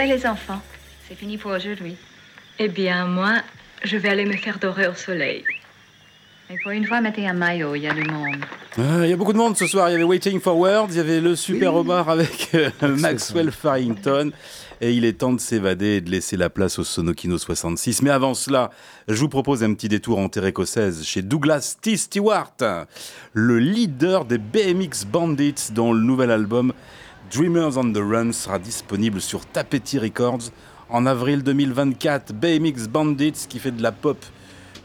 Voilà les enfants, c'est fini pour aujourd'hui. Eh bien, moi, je vais aller me faire dorer au soleil. Et pour une fois, mettez un maillot, il y a du monde. Ah, Il y a beaucoup de monde ce soir. Il y avait Waiting for Words, il y avait le Super Omar avec euh, Maxwell Farrington. Et il est temps de s'évader et de laisser la place au Sonokino 66. Mais avant cela, je vous propose un petit détour en terre écossaise chez Douglas T. Stewart, le leader des BMX Bandits, dont le nouvel album Dreamers on the Run sera disponible sur Tapeti Records en avril 2024. BMX Bandits qui fait de la pop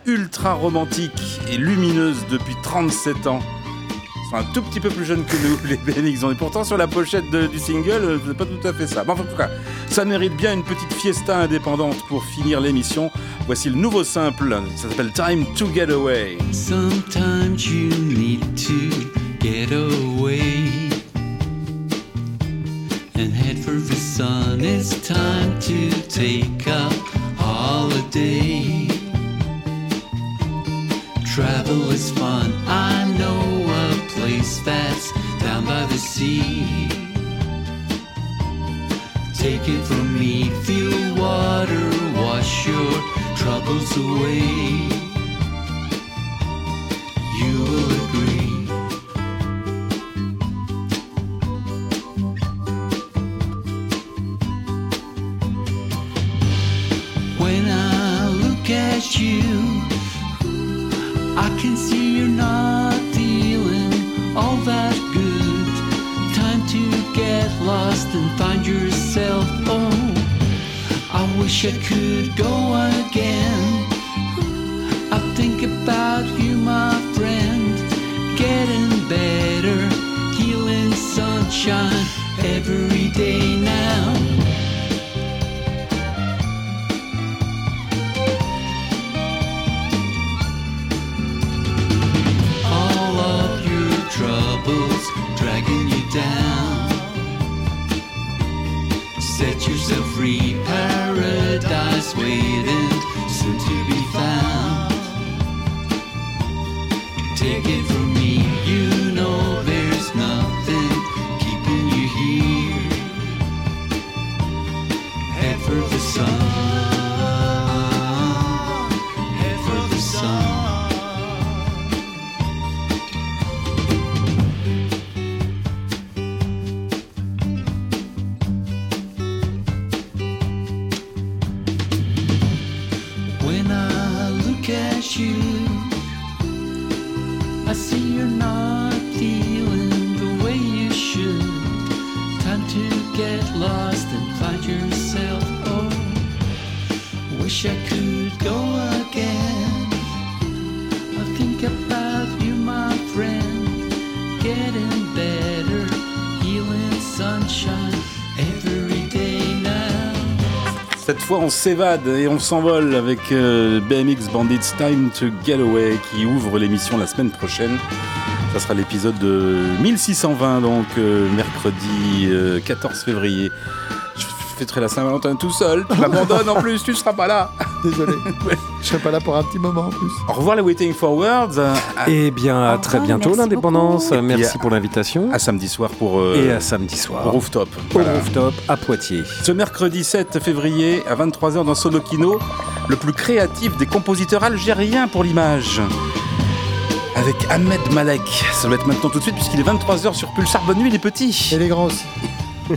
ultra romantique et lumineuse depuis 37 ans. Ils sont un tout petit peu plus jeunes que nous, les BMX. On pourtant sur la pochette du single, euh, c'est pas tout à fait ça. Bon, enfin, en tout cas, ça mérite bien une petite fiesta indépendante pour finir l'émission. Voici le nouveau simple, ça s'appelle Time to Get Away. Sometimes you need to get away for the sun. It's time to take a holiday. Travel is fun. I know a place that's down by the sea. Take it from me, feel water, wash your troubles away. Wish could go again. On s'évade et on s'envole avec euh, BMX Bandits Time to Get Away qui ouvre l'émission la semaine prochaine. Ça sera l'épisode de 1620, donc euh, mercredi euh, 14 février. Je fêterai la Saint-Valentin tout seul. Tu m'abandonnes en plus, tu seras pas là. Désolé. serai pas là pour un petit moment en plus. Au revoir les Waiting for Words. Eh bien, à très bientôt l'indépendance. Merci pour l'invitation. À samedi soir pour. euh, Et à samedi soir. au Rooftop. Au Voilà. rooftop à Poitiers. Ce mercredi 7 février à 23h dans Solokino, le plus créatif des compositeurs algériens pour l'image. Avec Ahmed Malek. Ça doit être maintenant tout de suite puisqu'il est 23h sur Pulsar. Bonne nuit les petits. Et les grands aussi.